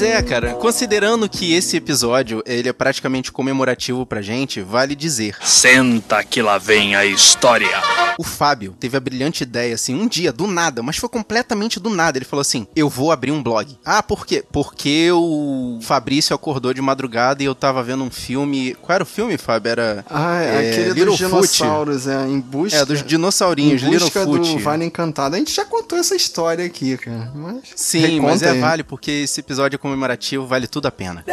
Pois é, cara. Considerando que esse episódio ele é praticamente comemorativo pra gente, vale dizer. Senta que lá vem a história. O Fábio teve a brilhante ideia, assim, um dia, do nada, mas foi completamente do nada. Ele falou assim: Eu vou abrir um blog. Ah, por quê? Porque o Fabrício acordou de madrugada e eu tava vendo um filme. Qual era o filme, Fábio? Era. Ah, é, É, aquele Little dos dinossauros, é, em busca... É, dos dinossaurinhos, em busca Littlefoot. do Vale Encantado. A gente já contou essa história aqui, cara. Mas Sim, mas é aí. vale, porque esse episódio é comemorativo, vale tudo a pena.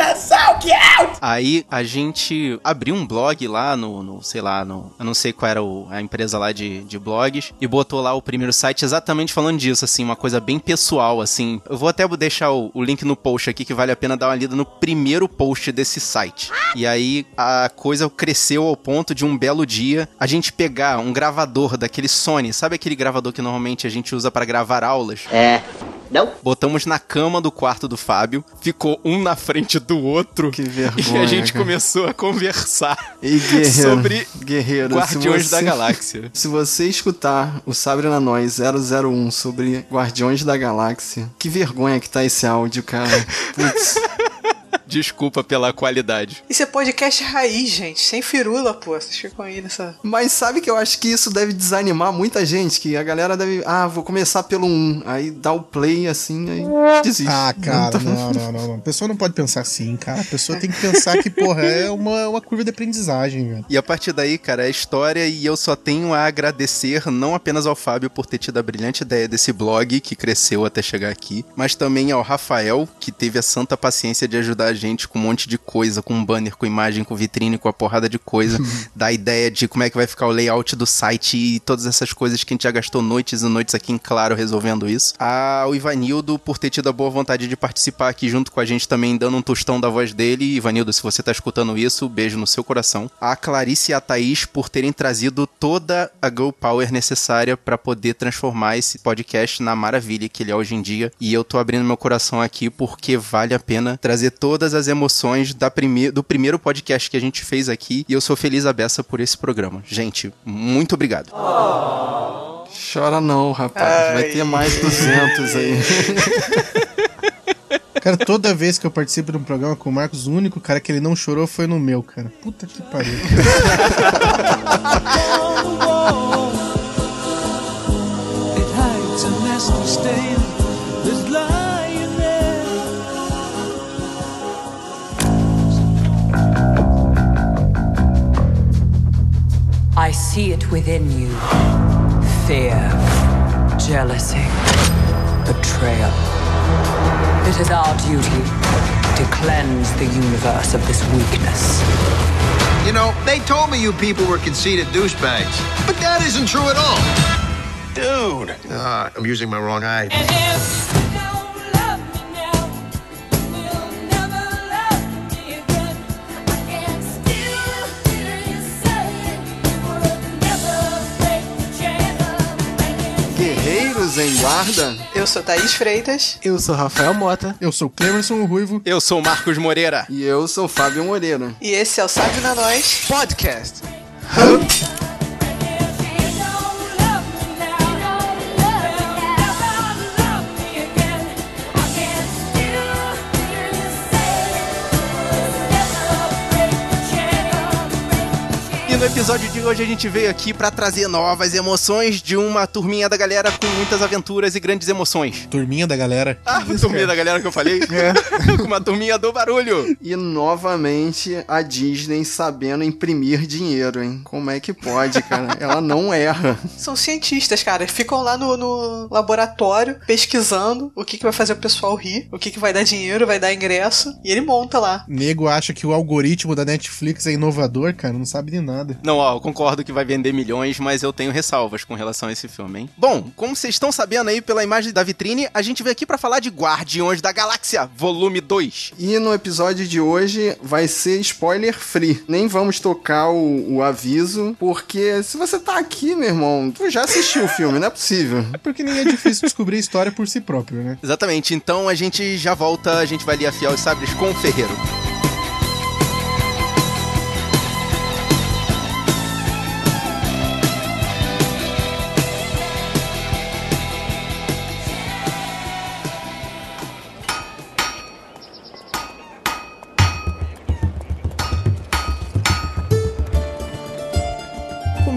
Aí a gente abriu um blog lá no, no, sei lá, no, eu não sei qual era o- a empresa lá de, de blogs, e botou lá o primeiro site exatamente falando disso, assim, uma coisa bem pessoal, assim. Eu vou até deixar o, o link no post aqui, que vale a pena dar uma lida no primeiro post desse site. E aí a coisa cresceu ao ponto de um belo dia a gente pegar um gravador daquele Sony, sabe aquele gravador que normalmente a gente usa para gravar aulas? É. Não? Botamos na cama do quarto do Fábio, ficou um na frente do outro. Que E vergonha, a gente cara. começou a conversar E guerreiro, sobre guerreiro, Guardiões da você- Galáxia. Se você escutar o Sabre na Nós 001 sobre Guardiões da Galáxia, que vergonha que tá esse áudio, cara. Putz. Desculpa pela qualidade. Isso é podcast raiz, gente. Sem firula, pô. Vocês ficam aí nessa. Mas sabe que eu acho que isso deve desanimar muita gente, que a galera deve, ah, vou começar pelo 1, aí dá o play assim, aí desiste. Ah, cara, Não tá- não, não, não, não. A pessoa não pode pensar assim, cara. A pessoa tem que pensar que, porra, é uma, uma curva de aprendizagem, velho. E a partir daí, cara, é história e eu só tenho a agradecer não apenas ao Fábio por ter tido a brilhante ideia desse blog que cresceu até chegar aqui, mas também ao Rafael, que teve a santa paciência de ajudar a gente com um monte de coisa, com um banner, com imagem, com vitrine, com a porrada de coisa, da ideia de como é que vai ficar o layout do site e todas essas coisas que a gente já gastou noites e noites aqui em Claro resolvendo isso. Ao Ivanildo por ter tido a boa vontade de participar aqui junto com a gente também, dando um tostão da voz dele. Ivanildo, se você tá escutando isso, beijo no seu coração. A Clarice e a Thaís por terem trazido toda a Girl Power necessária para poder transformar esse podcast na maravilha que ele é hoje em dia. E eu tô abrindo meu coração aqui porque vale a pena trazer todas as emoções da prime do primeiro podcast que a gente fez aqui. E eu sou feliz a beça por esse programa. Gente, muito obrigado. Chora não, rapaz. Vai ter mais 200 aí. Cara, toda vez que eu participo de um programa com o Marcos, o único cara que ele não chorou foi no meu, cara. Puta que pariu. It hides a nasty stain that's lying I see it within you fear, jealousy, betrayal. It is our duty to cleanse the universe of this weakness. You know, they told me you people were conceited douchebags, but that isn't true at all. Dude. Ah, I'm using my wrong eye. Guerreiros em guarda. Eu sou Thaís Freitas. Eu sou Rafael Mota. Eu sou Clemerson Ruivo. Eu sou Marcos Moreira. E eu sou Fábio Moreira. E esse é o Sábio na Nós. Podcast. E no episódio de hoje a gente veio aqui pra trazer novas emoções de uma turminha da galera com muitas aventuras e grandes emoções. Turminha da galera. Ah, a turminha da galera que eu falei? com uma turminha do barulho. E novamente a Disney sabendo imprimir dinheiro, hein? Como é que pode, cara? Ela não erra. São cientistas, cara. Ficam lá no, no laboratório pesquisando o que, que vai fazer o pessoal rir, o que, que vai dar dinheiro, vai dar ingresso. E ele monta lá. Nego acha que o algoritmo da Netflix é inovador, cara. Não sabe de nada. Não, ó, eu concordo que vai vender milhões, mas eu tenho ressalvas com relação a esse filme, hein? Bom, como vocês estão sabendo aí pela imagem da vitrine, a gente veio aqui pra falar de Guardiões da Galáxia, volume 2. E no episódio de hoje vai ser spoiler free. Nem vamos tocar o, o aviso, porque se você tá aqui, meu irmão, tu já assistiu o filme, não é possível. É porque nem é difícil descobrir a história por si próprio, né? Exatamente, então a gente já volta, a gente vai ali afiar os sabres com o Ferreiro.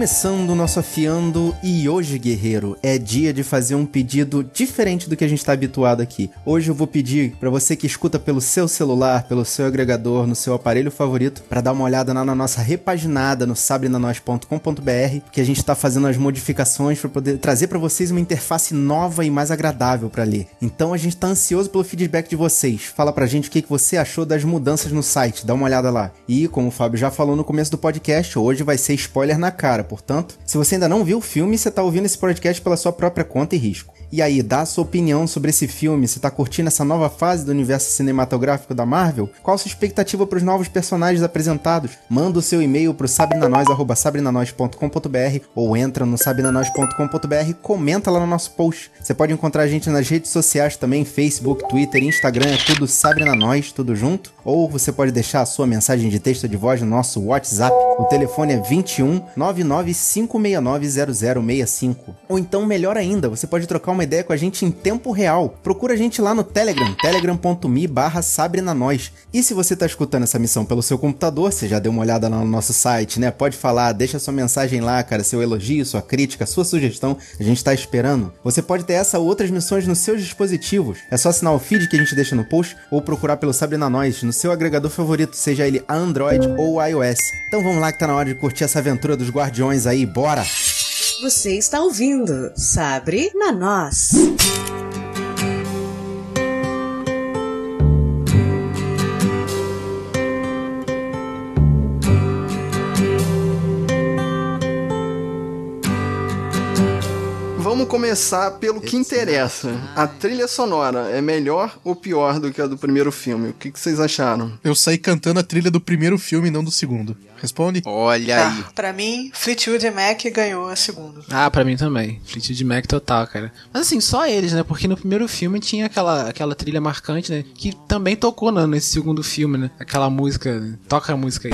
Começando o nosso afiando e hoje, guerreiro, é dia de fazer um pedido diferente do que a gente está habituado aqui. Hoje eu vou pedir para você que escuta pelo seu celular, pelo seu agregador, no seu aparelho favorito, para dar uma olhada lá na nossa repaginada no sabrenanois.com.br, que a gente está fazendo as modificações para poder trazer para vocês uma interface nova e mais agradável para ler. Então a gente tá ansioso pelo feedback de vocês. Fala pra gente o que, que você achou das mudanças no site, dá uma olhada lá. E como o Fábio já falou no começo do podcast, hoje vai ser spoiler na cara, portanto, se você ainda não viu o filme, você tá ouvindo esse podcast pela sua própria conta e risco. E aí, dá a sua opinião sobre esse filme. Você tá curtindo essa nova fase do universo cinematográfico da Marvel? Qual a sua expectativa para os novos personagens apresentados? Manda o seu e-mail pro sabrinanois@sabrinanois.com.br ou entra no sabrinanois.com.br e comenta lá no nosso post. Você pode encontrar a gente nas redes sociais também, Facebook, Twitter, Instagram, é tudo Sabrina Nós, tudo junto. Ou você pode deixar a sua mensagem de texto de voz no nosso WhatsApp. O telefone é 21 99569 0065. Ou então, melhor ainda, você pode trocar uma ideia com a gente em tempo real. Procura a gente lá no Telegram, telegram.me barra sabrinanois. E se você tá escutando essa missão pelo seu computador, você já deu uma olhada lá no nosso site, né? Pode falar, deixa sua mensagem lá, cara, seu elogio, sua crítica, sua sugestão, a gente tá esperando. Você pode ter essa ou outras missões nos seus dispositivos. É só assinar o feed que a gente deixa no post ou procurar pelo Sabrina no seu agregador favorito, seja ele Android ou iOS. Então vamos lá que tá na hora de curtir essa aventura dos Guardiões aí, bora! Você está ouvindo Sabre na Nós. Vamos começar pelo que interessa. A trilha sonora é melhor ou pior do que a do primeiro filme? O que, que vocês acharam? Eu saí cantando a trilha do primeiro filme e não do segundo. Responde? Olha aí. Ah, pra mim, Fleetwood Mac ganhou a segunda. Ah, pra mim também. Fleetwood Mac total, cara. Mas assim, só eles, né? Porque no primeiro filme tinha aquela, aquela trilha marcante, né? Que também tocou né, nesse segundo filme, né? Aquela música. Toca a música aí.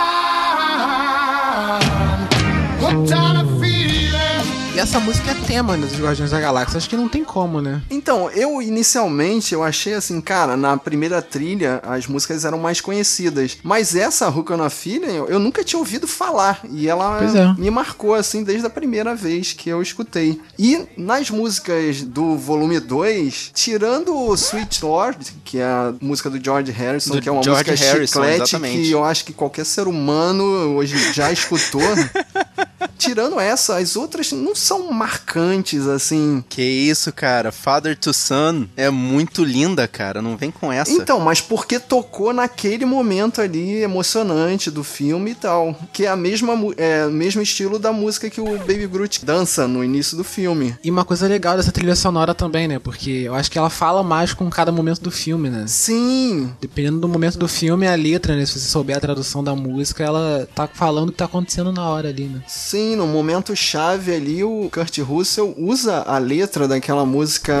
E essa música é tema dos Guardiões da Galáxia. Acho que não tem como, né? Então, eu inicialmente eu achei assim, cara, na primeira trilha as músicas eram mais conhecidas, mas essa Hook on a Feeling eu, nunca tinha ouvido falar e ela é. me marcou assim desde a primeira vez que eu escutei. E nas músicas do volume 2, tirando o Sweet Lord, que é a música do George Harrison, Do que é uma George música Harrison, chiclete exatamente. que eu acho que qualquer ser humano hoje já escutou. Tirando essa, as outras não são marcantes assim. Que isso, cara. Father to Son é muito linda, cara. Não vem com essa. Então, mas porque tocou naquele momento ali emocionante do filme e tal. Que é a mesma é, o mesmo estilo da música que o Baby Groot dança no início do filme. E uma coisa legal dessa trilha sonora também, né? Porque eu acho que ela fala mais com cada momento do filme, né? Sim, Dependendo do momento do filme, a letra, né? Se você souber a tradução da música, ela tá falando o que tá acontecendo na hora ali, né? Sim, no momento chave ali o Kurt Russell usa a letra daquela música.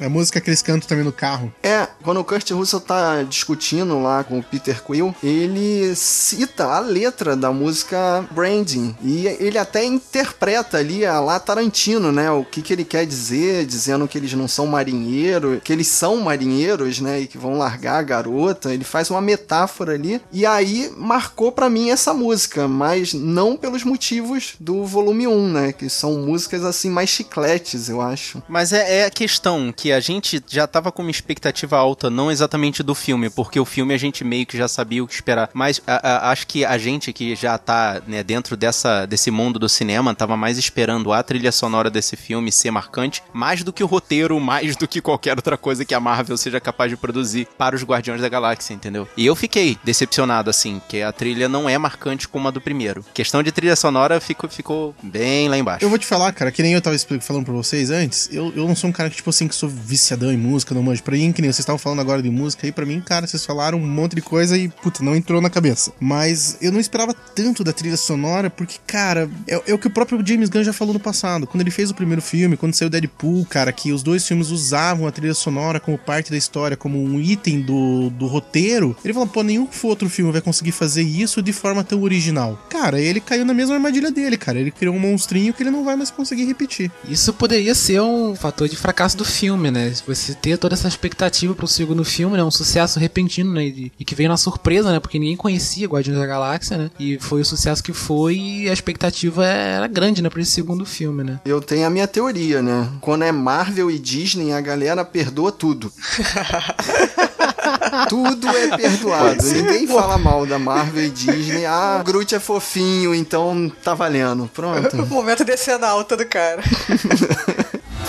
A música que eles cantam também no carro. É, quando o Kurt Russell tá discutindo lá com o Peter Quill, ele cita a letra da música Branding. E ele até interpreta ali a lá Tarantino, né? O que, que ele quer dizer, dizendo que eles não são marinheiros, que eles são marinheiros, né? E que vão largar a garota. Ele faz uma metáfora ali. E aí marcou pra mim essa música, mas não pelos motivos do volume 1, né? Que são músicas assim mais chicletes, eu acho. Mas é, é a questão que a gente já tava com uma expectativa alta, não exatamente do filme, porque o filme a gente meio que já sabia o que esperar. Mas a- a- acho que a gente que já tá né, dentro dessa, desse mundo do cinema tava mais esperando a trilha sonora desse filme ser marcante, mais do que o roteiro, mais do que qualquer outra coisa que a Marvel seja capaz de produzir para os Guardiões da Galáxia, entendeu? E eu fiquei decepcionado, assim, que a trilha não é marcante como a do primeiro. Questão de trilha sonora fica ficou, ficou bem lá embaixo. Eu vou te falar, cara, que nem eu tava falando pra vocês antes, eu, eu não sou um cara que, tipo assim, que sou viciadão em música, não manjo. Pra mim, que nem vocês estavam falando agora de música aí, pra mim, cara, vocês falaram um monte de coisa e, puta, não entrou na cabeça. Mas eu não esperava tanto da trilha sonora, porque, cara, é, é o que o próprio James Gunn já falou no passado. Quando ele fez o primeiro filme, quando saiu Deadpool, cara, que os dois filmes usavam a trilha sonora como parte da história, como um item do, do roteiro, ele falou, pô, nenhum outro filme vai conseguir fazer isso de forma tão original. Cara, ele caiu na mesma armadilha dele, cara. Ele criou um monstrinho que ele não vai mais conseguir repetir. Isso poderia ser um fator de fracasso do filme, né? Você ter toda essa expectativa pro segundo filme, né? Um sucesso repentino, né? E, e que veio na surpresa, né? Porque ninguém conhecia Guardiões da Galáxia, né? E foi o sucesso que foi e a expectativa era grande, né? Pra esse segundo filme, né? Eu tenho a minha teoria, né? Quando é Marvel e Disney, a galera perdoa tudo. tudo é perdoado. Ninguém fala mal da Marvel e Disney. Ah, Groot é fofinho, então tá valendo. Pronto. O momento descendo alta do cara.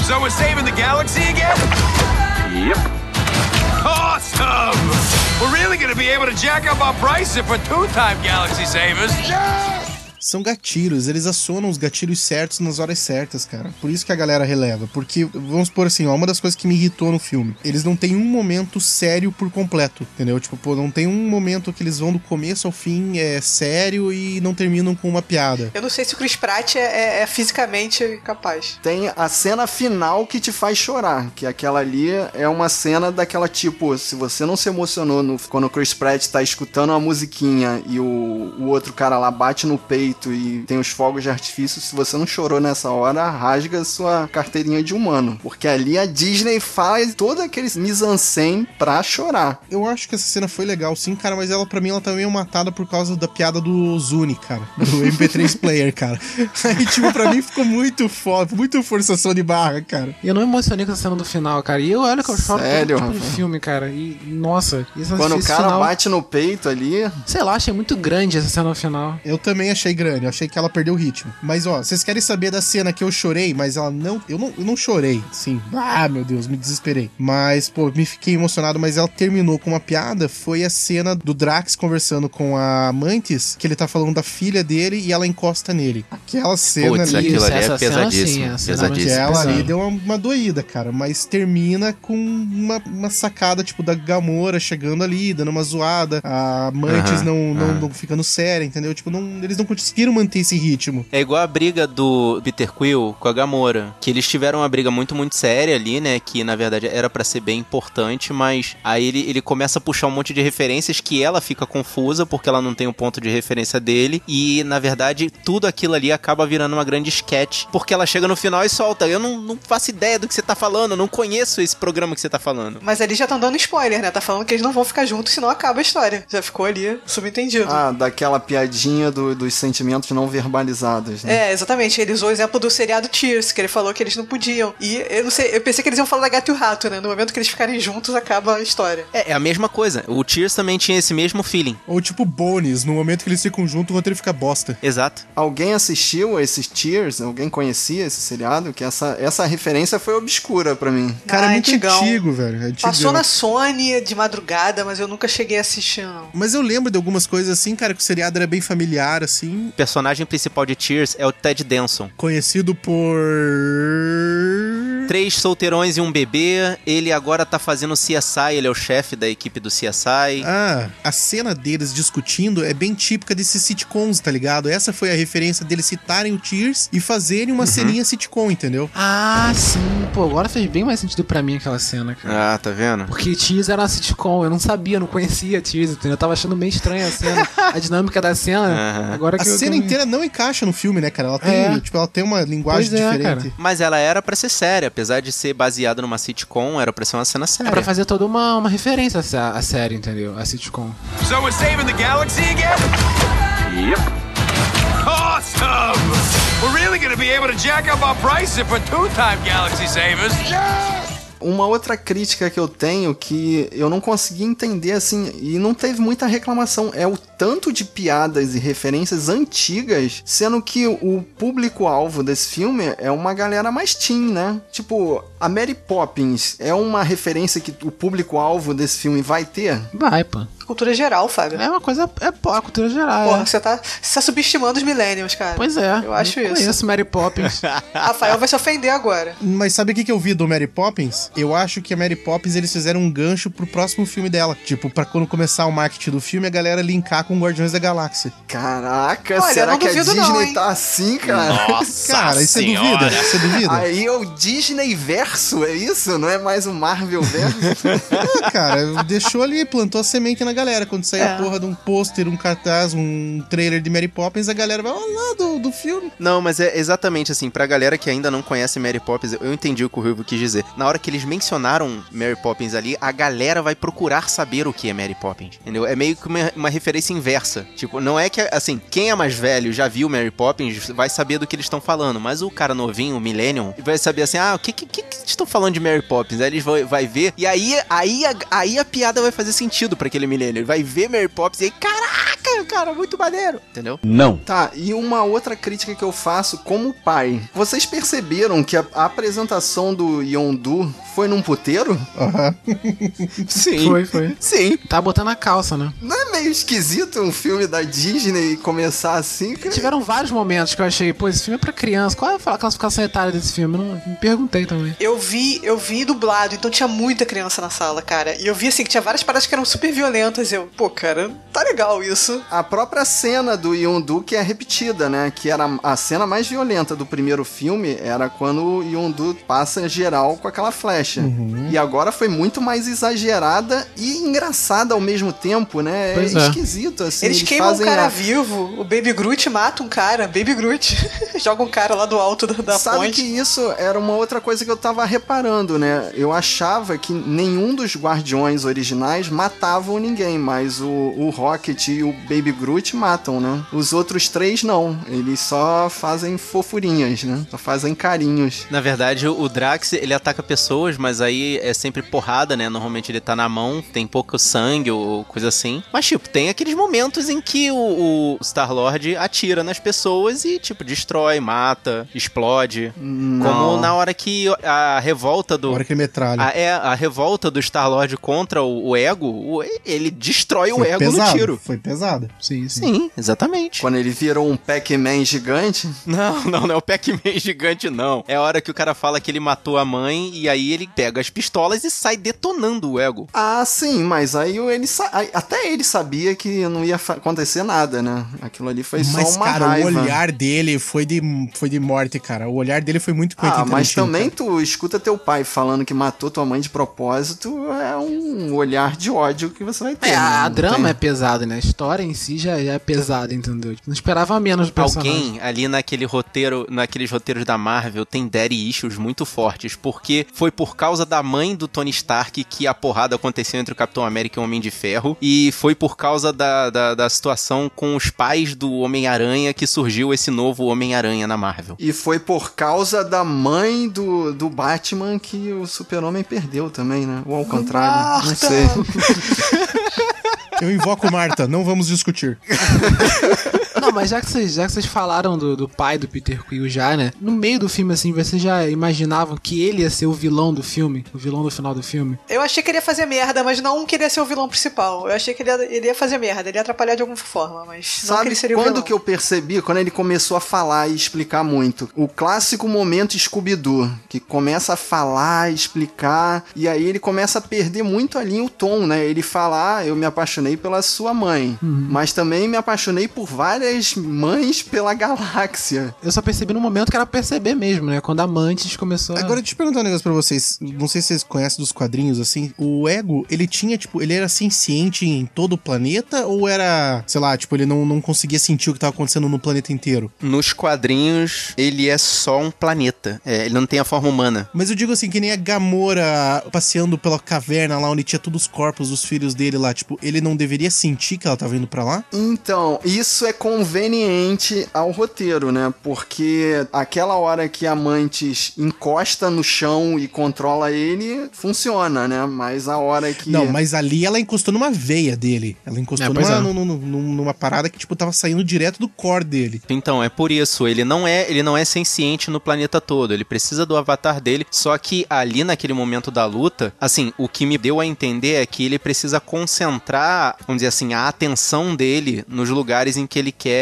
So we're saving the galaxy again? Yep. Awesome! We're really gonna be able to jack up our price if we're two-time galaxy savers. São gatilhos, eles acionam os gatilhos certos nas horas certas, cara. Por isso que a galera releva. Porque, vamos por assim, ó, uma das coisas que me irritou no filme. Eles não têm um momento sério por completo, entendeu? Tipo, pô, não tem um momento que eles vão do começo ao fim é sério e não terminam com uma piada. Eu não sei se o Chris Pratt é, é- é fisicamente capaz. Tem a cena final que te faz chorar, que aquela ali é uma cena daquela tipo, se você não se emocionou no- quando o Chris Pratt tá escutando uma musiquinha e o, o outro cara lá bate no peito e tem os fogos de artifício, se você não chorou nessa hora, rasga sua carteirinha de humano. Porque ali a Disney faz todo aquele mise-en-scène pra chorar. Eu acho que essa cena foi legal, sim, cara, mas ela, pra mim, ela tá meio matada por causa da piada do Zuni, cara. Do MP3 Player, cara. Aí, tipo, pra mim ficou muito foda, muito forçação de barra, cara. E eu não me emocionei com essa cena do final, cara. E eu olho que eu choro Sério, todo tipo de filme, cara. E, nossa, Quando o cara final, bate no peito ali, Sei lá, achei muito grande essa cena no final. Eu também achei grande, eu achei que ela perdeu o ritmo. Mas ó, vocês querem saber da cena que eu chorei, mas ela não. Eu não, eu não chorei, sim. Ah, meu Deus, me desesperei. Mas, pô, me fiquei emocionado, mas ela terminou com uma piada. Foi a cena do Drax conversando com a Mantis, que ele tá falando da filha dele e ela encosta nele. Aquela cena Putz, ali. aquilo ali é essa cena, pesadíssimo. sim, Que pesadíssimo. ela ali deu uma, uma doída, cara. Mas termina com uma, uma sacada, tipo, da Gamora chegando ali, dando uma zoada. A Mantis Aham, não, não, aham. não ficando séria, entendeu? Tipo, não, eles não conseguiram manter esse ritmo. É igual a briga do Peter Quill com a Gamora, que eles tiveram uma briga muito, muito séria ali, né, que na verdade era pra ser bem importante, mas aí ele, ele começa a puxar um monte de referências que ela fica confusa porque ela não tem um ponto de referência dele e na verdade tudo aquilo ali acaba virando uma grande sketch, porque ela chega no final e solta, eu não, não faço ideia do que você tá falando, eu não conheço esse programa que você tá falando. Mas ali já estão dando spoiler, né? Tá falando que eles não vão ficar juntos, senão acaba a história. Já ficou ali subentendido. ah, daquela piadinha do- dos sentimentos não verbalizados, né? É, exatamente. Ele usou o exemplo do seriado Tears, que ele falou que eles não podiam. E eu não sei, eu pensei que eles iam falar da gato e o rato, né? No momento que eles ficarem juntos, acaba a história. É, é a mesma coisa, o Tears também tinha esse mesmo feeling. Ou tipo Bones, no momento que eles ficam juntos, o roteiro fica bosta. Exato. Alguém assistiu esses Tears? Alguém conhecia esse seriado? Que essa, essa referência foi obscura pra mim. Cara, Ah, é muito antigão. antigo, velho. É antigão. Passou na Sony de madrugada, mas eu nunca cheguei a assistir, não. Mas eu lembro de algumas coisas assim, cara, que o seriado era bem familiar, assim. Personagem principal de Tears é o Ted Danson. Conhecido por. Três solteirões e um bebê. Ele agora tá fazendo CSI, ele é o chefe da equipe do CSI. Ah, a cena deles discutindo é bem típica desses sitcoms, tá ligado? Essa foi a referência deles citarem o Tears e fazerem uma ceninha sitcom, entendeu? Ah, sim. Pô, agora fez bem mais sentido pra mim aquela cena, cara. Ah, tá vendo? Porque Tears era uma sitcom, eu não sabia, não conhecia Tears, entendeu? Eu tava achando meio estranha a cena, a dinâmica da cena. Aham. Agora A que eu- cena eu- inteira não encaixa no filme, né, cara? Ela tem, É. tipo, ela tem uma linguagem Pois é, diferente. cara. Mas ela era pra ser séria, apesar de ser baseada numa sitcom, era pra ser uma cena É séria. pra fazer toda uma, uma referência à à série, entendeu? A sitcom. So we're saving the galaxy again? Yep. Awesome! We're really gonna be able to jack up our price if we're two-time galaxy savers. Uma outra crítica que eu tenho que eu não consegui entender assim e não teve muita reclamação é o tanto de piadas e referências antigas, sendo que o público-alvo desse filme é uma galera mais teen, né? Tipo, a Mary Poppins é uma referência que o público-alvo desse filme vai ter? Vai, pô. Cultura geral, Fábio. É uma coisa. É pô, a cultura geral. Porra, é. você tá, você tá subestimando os millennials, cara. Pois é. Eu acho isso. Conheço Mary Poppins. Rafael vai se ofender agora. Mas sabe o que, que eu vi do Mary Poppins? Eu acho que a Mary Poppins eles fizeram um gancho pro próximo filme dela. Tipo, pra quando começar o marketing do filme, a galera linkar com Guardiões da Galáxia. Caraca, Olha, será que a Disney não, tá assim, cara? Nossa Cara, isso você senhora. duvida? Você duvida? Aí é o Disney verso, é isso? Não é mais o Marvel verso? Ah, cara, deixou ali, plantou a semente na galera. Quando sair É. a porra de um pôster, um cartaz, um trailer de Mary Poppins, a galera vai lá do, do filme. Não, mas é exatamente assim, pra galera que ainda não conhece Mary Poppins, eu entendi o que o Ruivo quis dizer. Na hora que eles mencionaram Mary Poppins ali, a galera vai procurar saber o que é Mary Poppins, entendeu? É meio que uma, uma referência inversa. Tipo, não é que, assim, quem é mais velho, já viu Mary Poppins, vai saber do que eles estão falando, mas o cara novinho, o Millennium, vai saber assim, ah, o que que, que, que estão falando de Mary Poppins? Aí eles vão, vai ver, e aí, aí, a, aí a piada vai fazer sentido pra aquele Millennium. Ele vai ver Mary Poppins e aí, caraca, cara, muito maneiro, entendeu? Não. Tá, e uma outra crítica que eu faço como pai. Vocês perceberam que a, a apresentação do Yondu foi num puteiro? Aham. Sim. Foi, foi. Sim. Tá botando a calça, né? Não é meio esquisito um filme da Disney começar assim? cara? Tiveram vários momentos que eu achei, pô, esse filme é pra criança. Qual é a classificação etária desse filme? Eu não, me perguntei também. Eu vi, eu vi dublado, então tinha muita criança na sala, cara. E eu vi assim que tinha várias paradas que eram super violentas. Eu, pô, cara, tá legal isso. A própria cena do Yondu que é repetida, né? Que era a cena mais violenta do primeiro filme, era quando o Yondu passa geral com aquela flecha. E agora foi muito mais exagerada e engraçada ao mesmo tempo, né? Pois é é. esquisito, assim. Eles, queimam um cara a- vivo, o Baby Groot mata um cara, Baby Groot. Joga um cara lá do alto da, da Sabe ponte. que isso era uma outra coisa que eu tava reparando, né? Eu achava que nenhum dos Guardiões originais matavam ninguém, mas o, o Rocket e o Baby Groot matam, né? Os outros três não. Eles só fazem fofurinhas, né? Só fazem carinhos. Na verdade, o Drax, ele ataca pessoas, mas aí é sempre porrada, né? Normalmente ele tá na mão, tem pouco sangue ou coisa assim. Mas, tipo, tem aqueles momentos em que o, o Star-Lord atira nas pessoas e, tipo, destrói, mata, explode. Não. Como na hora que a revolta Na do... hora que ele metralha. A, é, a revolta do Star-Lord contra o, o Ego, o- ele destrói o Foi Ego pesado, no tiro. Foi pesado. Sim, sim. Sim, exatamente. Quando ele virou um Pac-Man gigante. Não, não, não é o Pac-Man gigante, não. É a hora que o cara fala que ele matou a mãe e aí ele pega as pistolas e sai detonando o ego. Ah, sim, mas aí o- ele até ele sabia que não ia acontecer nada, né? Aquilo ali foi Mas, só uma cara, raiva. o olhar dele foi de, foi de morte, cara. O olhar dele foi muito Quentin Ah, mas também cara. tu escuta teu pai falando que matou tua mãe de propósito, é um olhar de ódio que você vai É, né? a Não drama tem- é pesada, né? A história em si já, já é pesada, entendeu? Não esperava menos do personagem. Alguém ali naquele roteiro, naqueles roteiros da Marvel tem daddy issues muito fortes, porque foi por causa da mãe do Tony Stark que a porrada aconteceu entre o Capitão América e o Homem de Ferro, e foi por causa da, da, da situação com os pais do Homem-Aranha que surgiu esse novo Homem-Aranha na Marvel. E foi por causa da mãe do, do Batman que o super-homem perdeu também, né? Ou ao contrário, não Marta! sei. Eu invoco Marta, não vamos discutir. Não, mas já que vocês, já que vocês falaram do, do pai do Peter Quill já, né? No meio do filme, assim, vocês já imaginavam que ele ia ser o vilão do filme? O vilão do final do filme? Eu achei que ele ia fazer merda, mas não queria ser o vilão principal. Eu achei que ele ia, ele ia fazer merda, ele ia atrapalhar de alguma forma, mas não que Sabe ele seria o quando vilão. que eu percebi? Quando ele começou a falar e explicar muito. O clássico momento Scooby-Doo, que começa a falar, explicar, e aí ele começa a perder muito ali o tom, né? Ele fala, ah, eu me apaixonei pela sua mãe, mas também me apaixonei por várias mães pela galáxia. Eu só percebi no momento que era perceber mesmo, né? Quando a Mantis começou a... Agora, deixa eu perguntar um negócio pra vocês. Não sei se vocês conhecem dos quadrinhos, assim. O Ego, ele tinha, tipo, ele era senciente em todo o planeta? Ou era, sei lá, tipo, ele não, não conseguia sentir o que tava acontecendo no planeta inteiro? Nos quadrinhos, ele é só um planeta. É, ele não tem a forma humana. Mas eu digo assim, que nem a Gamora passeando pela caverna lá onde tinha todos os corpos dos filhos dele lá. Tipo, ele não deveria sentir que ela tava indo pra lá? Então, isso é conveniente ao roteiro, né? Porque aquela hora que a Mantis encosta no chão e controla ele, funciona, né? Mas a hora que. Não, mas ali ela encostou numa veia dele. Ela encostou É, numa, é. num- num- num- numa parada que, tipo, tava saindo direto do core dele. Então, é por isso, ele não é, ele não é senciente no planeta todo, ele precisa do avatar dele, só que ali naquele momento da luta, assim, o que me deu a entender é que ele precisa concentrar, vamos dizer assim, a atenção dele nos lugares em que ele quer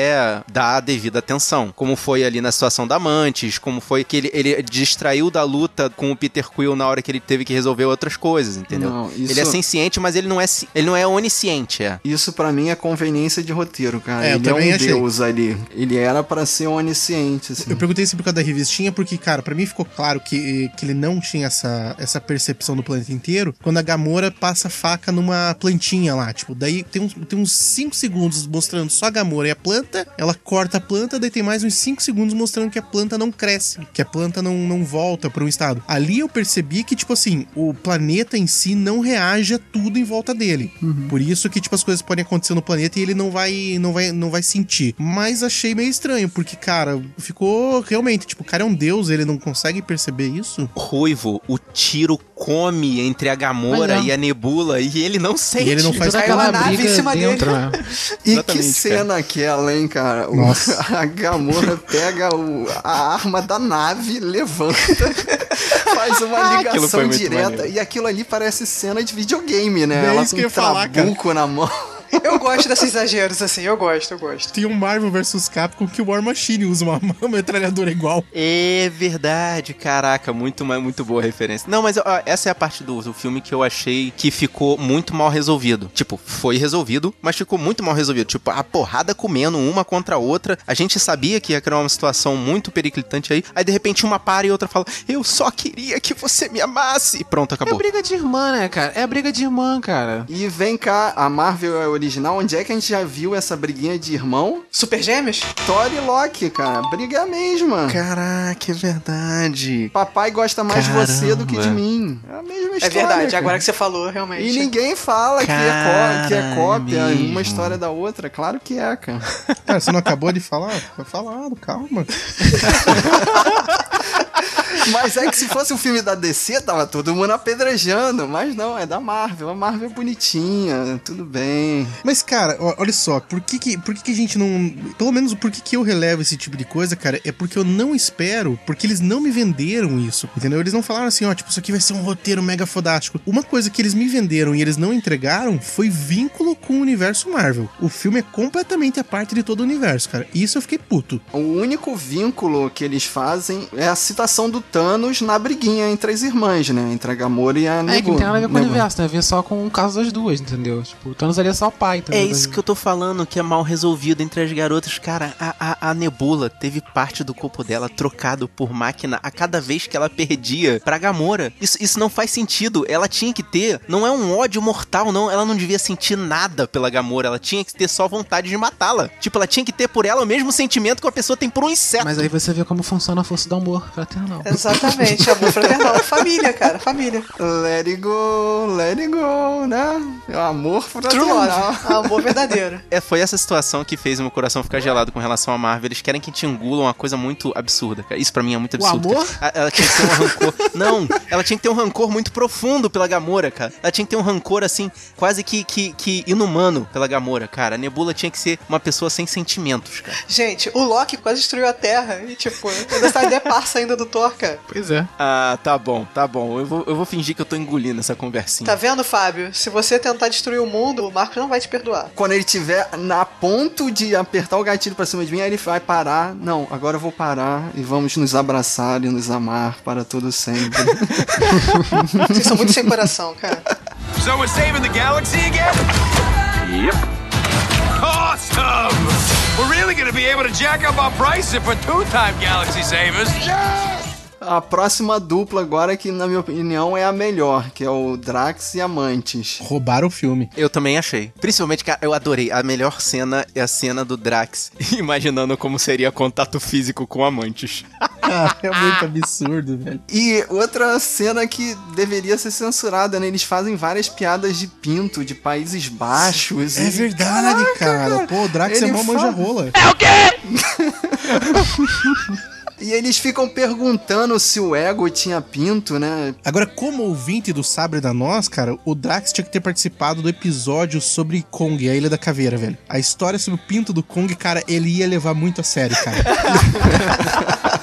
dar a devida atenção, como foi ali na situação da Mantis, como foi que ele, ele distraiu da luta com o Peter Quill na hora que ele teve que resolver outras coisas, entendeu? Não, isso- Ele é senciente, mas ele não é, ele não é onisciente, é. Isso pra mim é conveniência de roteiro, cara. É, eu ele é um achei. deus ali. Ele era pra ser onisciente, assim. Eu perguntei isso por causa da revistinha, porque, cara, pra mim ficou claro que, que ele não tinha essa, essa percepção do planeta inteiro quando a Gamora passa a faca numa plantinha lá. Tipo, daí tem uns, tem uns 5 segundos mostrando só a Gamora e a planta, ela corta a planta, daí tem mais uns 5 segundos mostrando que a planta não cresce, que a planta não, não volta para um estado. Ali eu percebi que, tipo assim, o planeta em si não reage a tudo em volta dele. Por isso que, tipo, as coisas podem acontecer no planeta e ele não vai, não vai, não vai sentir. Mas achei meio estranho, porque, cara, ficou realmente, tipo, o cara é um deus, ele não consegue perceber isso. Ruivo, o tiro come entre a Gamora e a Nebula e ele não sente. E ele não faz aquela nave briga em cima dentro, dele. né? E Exatamente, que cena aquela, hein, cara? O- a Gamora pega o- a arma da nave, levanta, faz uma foi ligação direta. E aquilo ali parece cena de videogame, né? É Ela isso com que eu um falar, cara. na mão. Eu gosto desses exageros, assim, eu gosto, eu gosto. Tem um Marvel vs Capcom que o War Machine usa uma, uma metralhadora igual. É verdade, caraca, muito, muito boa referência. Não, mas ó, essa é a parte do, do filme que eu achei que ficou muito mal resolvido. Tipo, foi resolvido, mas ficou muito mal resolvido. Tipo, a porrada comendo uma contra a outra. A gente sabia que ia criar uma situação muito periclitante aí. Aí de repente uma para e outra fala: Eu só queria que você me amasse. E pronto, É acabou. briga de irmã, né, cara? É briga de irmã, cara. E vem cá, a Marvel é original. Onde é que a gente já viu essa briguinha de irmão? Super Gêmeos? Thor e Loki, cara. Briga a mesma. Caraca, é verdade. Papai gosta mais de você do que de Caramba. mim. É a mesma história. É verdade, cara. agora que você falou, realmente. E ninguém fala que é, que é cópia, é mesmo. uma história da outra. Claro que é, cara. Cara, você não acabou de falar? Foi falado, calma. Mas é que se fosse um filme da DC, tava todo mundo apedrejando. Mas não, é da Marvel. A Marvel é bonitinha, tudo bem. Mas, cara, olha só, por que que, por que que a gente não. Pelo menos por que que eu relevo esse tipo de coisa, cara, é porque eu não espero, porque eles não me venderam isso, entendeu? Eles não falaram assim, ó, tipo, isso aqui vai ser um roteiro mega fodástico. Uma coisa que eles me venderam e eles não entregaram foi vínculo com o universo Marvel. O filme é completamente a parte de todo o universo, cara. E isso eu fiquei puto. O único vínculo que eles fazem é a citação do Thanos na briguinha entre as irmãs, né? Entre a Gamora e a É, que Nebula. não tem nada a ver com o Nebula. universo, tem a ver só com o caso das duas, entendeu? Tipo, o Thanos ali é só o pai. É entendeu? isso que eu tô falando, que é mal resolvido entre as garotas. Cara, a, a, a Nebula teve parte do corpo dela trocado por máquina a cada vez que ela perdia pra Gamora. Isso, isso não faz sentido. Ela tinha que ter. Não é um ódio mortal, não. Ela não devia sentir nada pela Gamora. Ela tinha que ter só vontade de matá-la. Tipo, ela tinha que ter por ela o mesmo sentimento que uma pessoa tem por um inseto. Mas aí você vê como funciona a força do amor fraternal. Exatamente, amor fraternal. Família, cara, família. Let it go, let it go, né? É o amor True fraternal. love. Amor verdadeiro. É, foi essa situação que fez o meu coração ficar gelado com relação a Marvel. Eles querem que te engulam uma coisa muito absurda, cara. Isso pra mim é muito O absurdo. amor? cara. A- Ela tinha que ter um rancor. Não, ela tinha que ter um rancor muito profundo pela Gamora, cara. Ela tinha que ter um rancor, assim, quase que, que, que inumano pela Gamora, cara. A Nebula tinha que ser uma pessoa sem sentimentos, cara. Gente, o Loki quase destruiu a Terra. E, tipo, ainda está de parça ainda do Thor, cara. Pois é. Ah, tá bom, tá bom. Eu vou, eu vou fingir que eu tô engolindo essa conversinha. Tá vendo, Fábio? Se você tentar destruir o mundo, o Marcos não vai te perdoar. Quando ele tiver na ponto de apertar o gatilho pra cima de mim, aí ele vai parar. Não, agora eu vou parar e vamos nos abraçar e nos amar para todo sempre. Vocês são muito sem coração, cara. So we're saving the galaxy again? Yep. Awesome! We're really gonna be able to jack up our price if we're two-time galaxy savers. A próxima dupla agora, que na minha opinião é a melhor, que é o Drax e Amantes. Roubaram o filme. Eu também achei. Principalmente, cara, eu adorei. A melhor cena é a cena do Drax imaginando como seria contato físico com amantes. Cara, é muito absurdo, velho. E outra cena que deveria ser censurada, né? Eles fazem várias piadas de pinto, de Países Baixos. É e- verdade, Caraca, cara. Pô, o Drax é Ele mó fala- manja rola. E eles ficam perguntando se o Ego tinha pinto, né? Agora, como ouvinte do Sabre da Nós, cara, o Drax tinha que ter participado do episódio sobre Kong, a Ilha da Caveira, velho. A história sobre o pinto do Kong, cara, ele ia levar muito a sério, cara.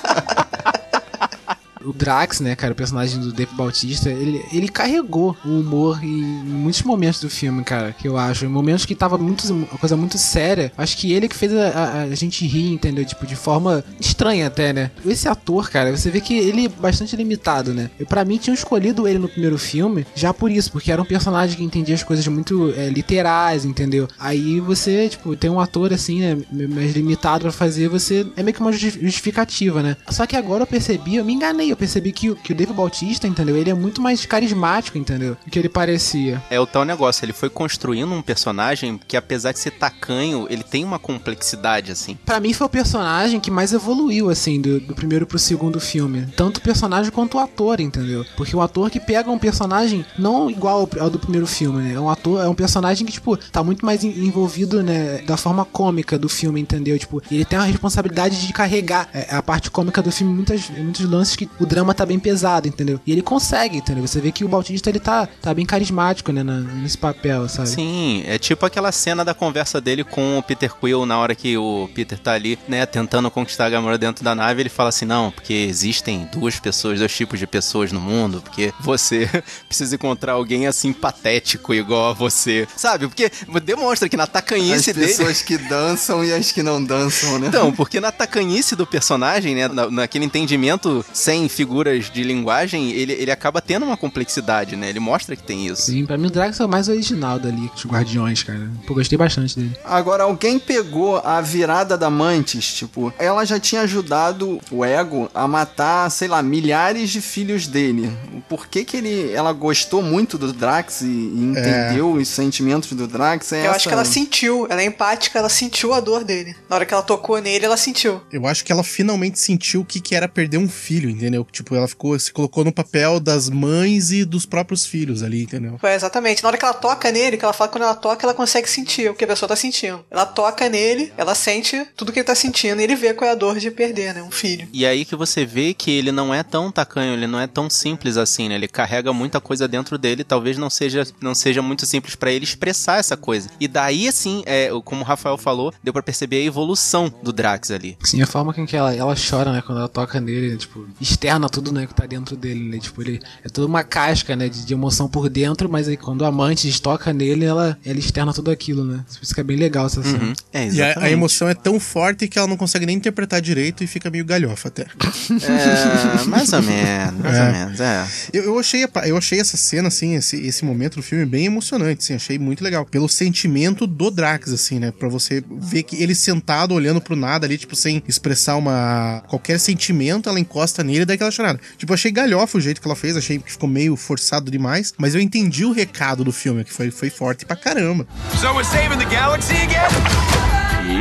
O Drax, né, cara, o personagem do Dave Bautista, ele, ele carregou o humor em, muitos momentos do filme, cara, que eu acho. Em momentos que tava muito, uma coisa muito séria, acho que ele que fez a, a- a gente rir, entendeu? Tipo, de forma estranha até, né? Esse ator, cara, você vê que ele é bastante limitado, né? Eu, pra mim, tinham escolhido ele no primeiro filme já por isso, porque era um personagem que entendia as coisas muito é, literais, entendeu? Aí você, tipo, tem um ator assim, né, mais limitado pra fazer, você é meio que uma justi- justificativa, né? Só que agora eu percebi, eu me enganei, eu percebi que, o- que o Dave Bautista, entendeu? Ele é muito mais carismático, entendeu? Do que ele parecia. É o tal negócio, ele foi construindo um personagem que apesar de ser tacanho, ele tem uma complexidade, assim. Pra mim foi o personagem que mais evoluiu, assim, do, do primeiro pro segundo filme. Tanto o personagem quanto o ator, entendeu? Porque o ator que pega um personagem não igual ao, ao do primeiro filme, né? É um ator, é um personagem que, tipo, tá muito mais en- envolvido, né, da forma cômica do filme, entendeu? Tipo, ele tem a responsabilidade de carregar é, a parte cômica do filme muitas, muitos lances que o drama tá bem pesado, entendeu? E ele consegue, entendeu? Você vê que o Bautista, ele tá, tá bem carismático, né, na- nesse papel, sabe? Sim, é tipo aquela cena da conversa dele com o Peter Quill na hora que o Peter tá ali, né, tentando conquistar a Gamora dentro da nave, ele fala assim, não, porque existem duas pessoas, dois tipos de pessoas no mundo, porque você precisa encontrar alguém assim patético igual a você, sabe? Porque demonstra que na As tacanhice dele... pessoas que dançam e as que não dançam, né? Então, porque na tacanhice do personagem, né, na- naquele entendimento sem figuras de linguagem, ele, ele acaba tendo uma complexidade, né? Ele mostra que tem isso. Sim, pra mim o Drax é o mais original dali, dos Guardiões, cara. Pô, gostei bastante dele. Agora, alguém pegou a virada da Mantis, tipo, ela já tinha ajudado o Ego a matar, sei lá, milhares de filhos dele. Por que que ele, ela gostou muito do Drax e, e entendeu os sentimentos do Drax? É Eu essa- acho que ela sentiu, ela é empática, ela sentiu a dor dele. Na hora que ela tocou nele, ela sentiu. Eu acho que ela finalmente sentiu o que, que era perder um filho, entendeu? Tipo, ela ficou, se colocou no papel das mães e dos próprios filhos ali, entendeu? Foi exatamente. Na hora que ela toca nele, que ela fala que quando ela toca, ela consegue sentir o que a pessoa tá sentindo. Ela toca nele, ela sente tudo que ele tá sentindo e ele vê qual é a dor de perder, né? Um filho. E aí que você vê que ele não é tão tacanho, ele não é tão simples assim, né? Ele carrega muita coisa dentro dele, talvez não seja, não seja muito simples pra ele expressar essa coisa. E daí, assim, é, como o Rafael falou, deu pra perceber a evolução do Drax ali. Sim, a forma com que ela, ela chora, né, quando ela toca nele, tipo, externa tudo, né, que tá dentro dele, né, tipo, ele é toda uma casca, né, de, de emoção por dentro, mas aí quando a amante toca nele, ela, ela externa tudo aquilo, né, por isso que é bem legal essa cena. É, E a, a emoção é tão forte que ela não consegue nem interpretar direito e fica meio galhofa até. É, mais ou menos, mais É. ou menos, é. Eu, eu, achei, eu achei essa cena, assim, esse, esse momento do filme bem emocionante, assim, achei muito legal. Pelo sentimento do Drax, assim, né? Pra você ver que ele sentado, olhando pro nada ali, tipo, sem expressar uma qualquer sentimento, ela encosta nele e chorada. Tipo, achei galhofa o jeito que ela fez, achei que ficou meio forçado demais, mas eu entendi o recado do filme, que foi, foi forte pra caramba. So we're saving the galaxy again?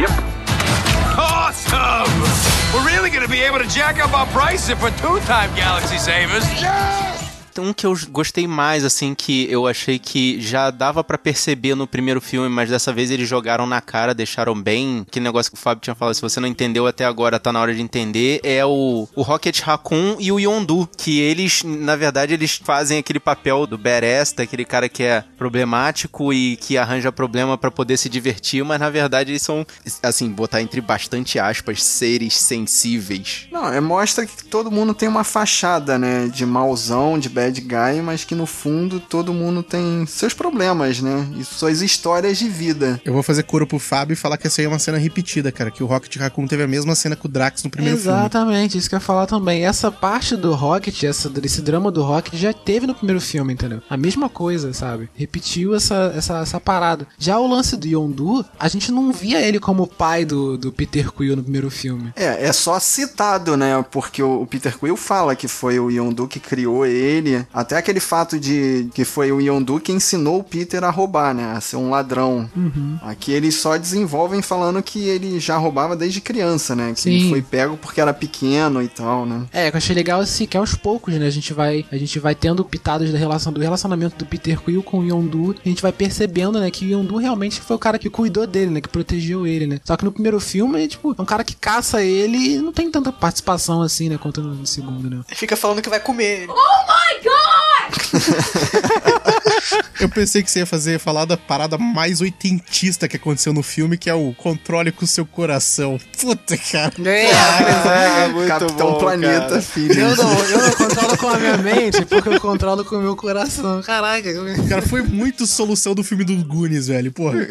Yep. Awesome! We're really gonna be able to jack up our price if we're two-time galaxy savers. Um que eu gostei mais, assim, que eu achei que já dava pra perceber no primeiro filme, mas dessa vez eles jogaram na cara, deixaram bem. Aquele negócio que o Fábio tinha falado, se você não entendeu até agora, tá na hora de entender. É o, o Rocket Raccoon e o Yondu, que eles, na verdade, eles fazem aquele papel do badass, daquele cara que é problemático e que arranja problema pra poder se divertir, mas na verdade eles são, assim, botar entre bastante aspas, seres sensíveis. Não, é, mostra que todo mundo tem uma fachada, né? De mauzão, de bad guy, mas que no fundo todo mundo tem seus problemas, né? E suas histórias de vida. Eu vou fazer coro pro Fábio e falar que essa aí é uma cena repetida, cara, que o Rocket Raccoon teve a mesma cena com o Drax no primeiro filme. Exatamente, isso que eu ia falar também. Essa parte do Rocket, essa, desse drama do Rocket já teve no primeiro filme, entendeu? A mesma coisa, sabe? Repetiu essa, essa, essa parada. Já o lance do Yondu, a gente não via ele como pai do, do Peter Quill no primeiro filme. É, é só citado, né? Porque o o Peter Quill fala que foi o Yondu que criou ele até aquele fato de que foi o Yondu que ensinou o Peter a roubar, né? A ser um ladrão. Uhum. Aqui eles só desenvolvem falando que ele já roubava desde criança, né? Que Sim. ele foi pego porque era pequeno e tal, né? É, eu achei legal assim, que aos poucos, né, a gente vai, a gente vai tendo pitadas da relação do relacionamento do Peter Quill com o Yondu, e a gente vai percebendo, né, que o Yondu realmente foi o cara que cuidou dele, né, que protegeu ele, né. Só que no primeiro filme, ele, tipo, é um cara que caça ele e não tem tanta participação assim, né, quanto no segundo, né. Fica falando que vai comer ele. Eu pensei que você ia fazer falar da parada mais oitentista que aconteceu no filme, que é o controle com o seu coração. Puta, cara. Ah, muito Capitão bom, Planeta, cara. filho. Eu não, eu não controlo com a minha mente, porque eu controlo com o meu coração. Caraca. Cara, foi muito solução do filme do Goonies, velho. Porra.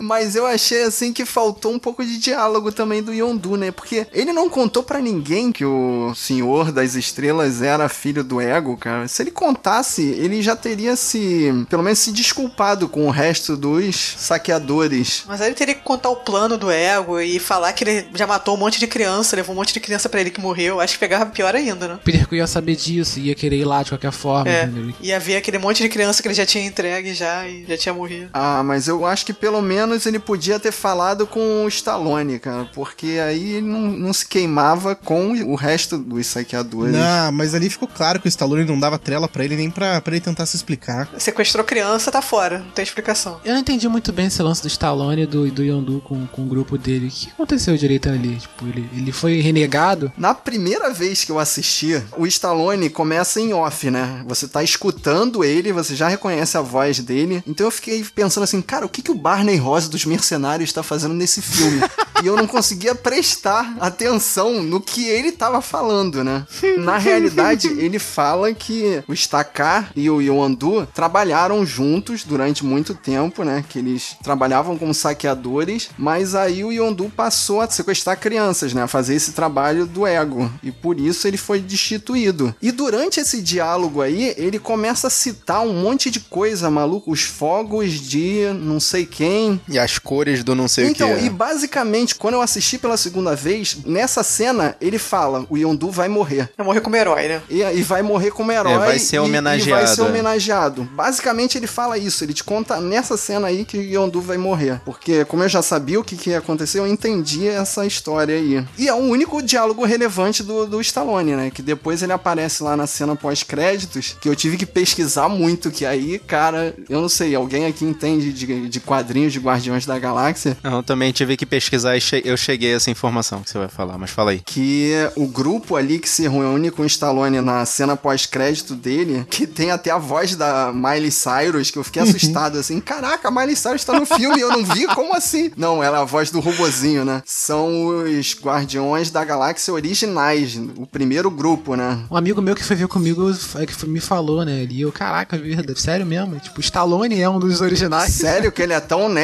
Mas eu achei assim que faltou um pouco de diálogo também do Yondu, né? Porque ele não contou pra ninguém que o Senhor das Estrelas era filho do Ego, cara. Se ele contasse, ele já teria se, pelo menos se desculpado com o resto dos saqueadores. Mas aí ele teria que contar o plano do ego e falar que ele já matou um monte de criança, levou um monte de criança pra ele que morreu. Acho que pegava pior ainda, né? O Peter ia saber disso, ia querer ir lá de qualquer forma, É, entendeu? ia ver aquele monte de criança que ele já tinha entregue já e já tinha morrido. Ah, mas eu acho que pelo menos ele podia ter falado com o Stallone, cara. Porque aí ele não, não se queimava com o resto dos saqueadores. Não, mas ali ficou claro que o Stallone não dava trela pra ele nem pra, pra ele tentar se explicar. Sequestrou criança, tá fora, não tem explicação. Eu não entendi muito bem esse lance do Stallone e do, do Yondu com, com o grupo dele. O que aconteceu direito ali? Tipo, ele, ele foi renegado? Na primeira vez que eu assisti, o Stallone começa em off, né? Você tá escutando ele, você já reconhece a voz dele. Então eu fiquei pensando assim, cara, o que, que o Barney Rosa dos Mercenários tá fazendo nesse filme? e eu não conseguia prestar atenção no que ele tava falando, né? Na realidade, ele fala que o Stakar e o Yondu trabalharam juntos durante muito tempo, né? Que eles trabalhavam como saqueadores, mas aí o Yondu passou a sequestrar crianças, né? A fazer esse trabalho do ego. E por isso ele foi destituído. E durante esse diálogo aí, ele começa a citar um monte de coisa, maluco. Os fogos de não sei quem. E as cores do não sei Então, o que. e basicamente, quando eu assisti pela segunda vez, nessa cena, ele fala: o Yondu vai morrer. Vai morrer como herói, né? E, e vai morrer como herói. É, vai ser e- E, vai homenageado, ser é. homenageado. Basicamente, ele fala isso. Ele te conta nessa cena aí que o Yondu vai morrer. Porque, como eu já sabia o que, que ia acontecer, eu entendi essa história aí. E é o único diálogo relevante do, do Stallone, né? Que depois ele aparece lá na cena pós-créditos, que eu tive que pesquisar muito. Que aí, cara, eu não sei, alguém aqui entende de, de quadrinhos de Guardiões da Galáxia? Não, eu também tive que pesquisar e che- eu cheguei a essa informação que você vai falar, mas fala aí. que o grupo ali que se reúne com o Stallone na cena pós-crédito dele, que tem até a voz da Miley Cyrus, que eu fiquei assustado assim, caraca, a Miley Cyrus tá no filme e eu não vi, como assim? Não, ela é a voz do robozinho, né? São os Guardiões da Galáxia originais, o primeiro grupo, né? Um amigo meu que foi ver comigo é, que me falou, né? E eu, caraca, verdade, sério mesmo? Tipo, o Stallone é um dos originais. Sério que ele é tão nerd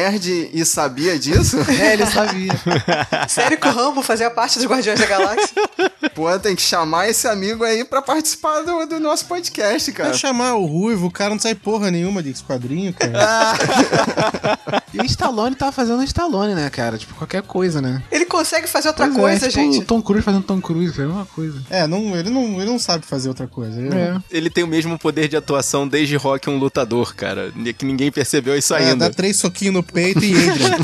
e sabia disso? É, ele sabia. Sério que o Rambo fazia parte dos Guardiões da Galáxia? Pô, tem que chamar esse amigo aí pra participar do, do nosso podcast, cara. Vai chamar o Ruivo, o cara não sai porra nenhuma de quadrinho, cara. E o Stallone tava fazendo o Stallone, né, cara? Tipo, qualquer coisa, né? Ele consegue fazer outra Pois é, coisa, tipo, gente. O Tom Cruise fazendo Tom Cruise, foi a mesma coisa. É, não, ele, não, ele não sabe fazer outra coisa. Ele- É. Ele tem o mesmo poder de atuação desde Rock um lutador, cara. Que ninguém percebeu isso É, ainda. dá três soquinhos no peito e entra.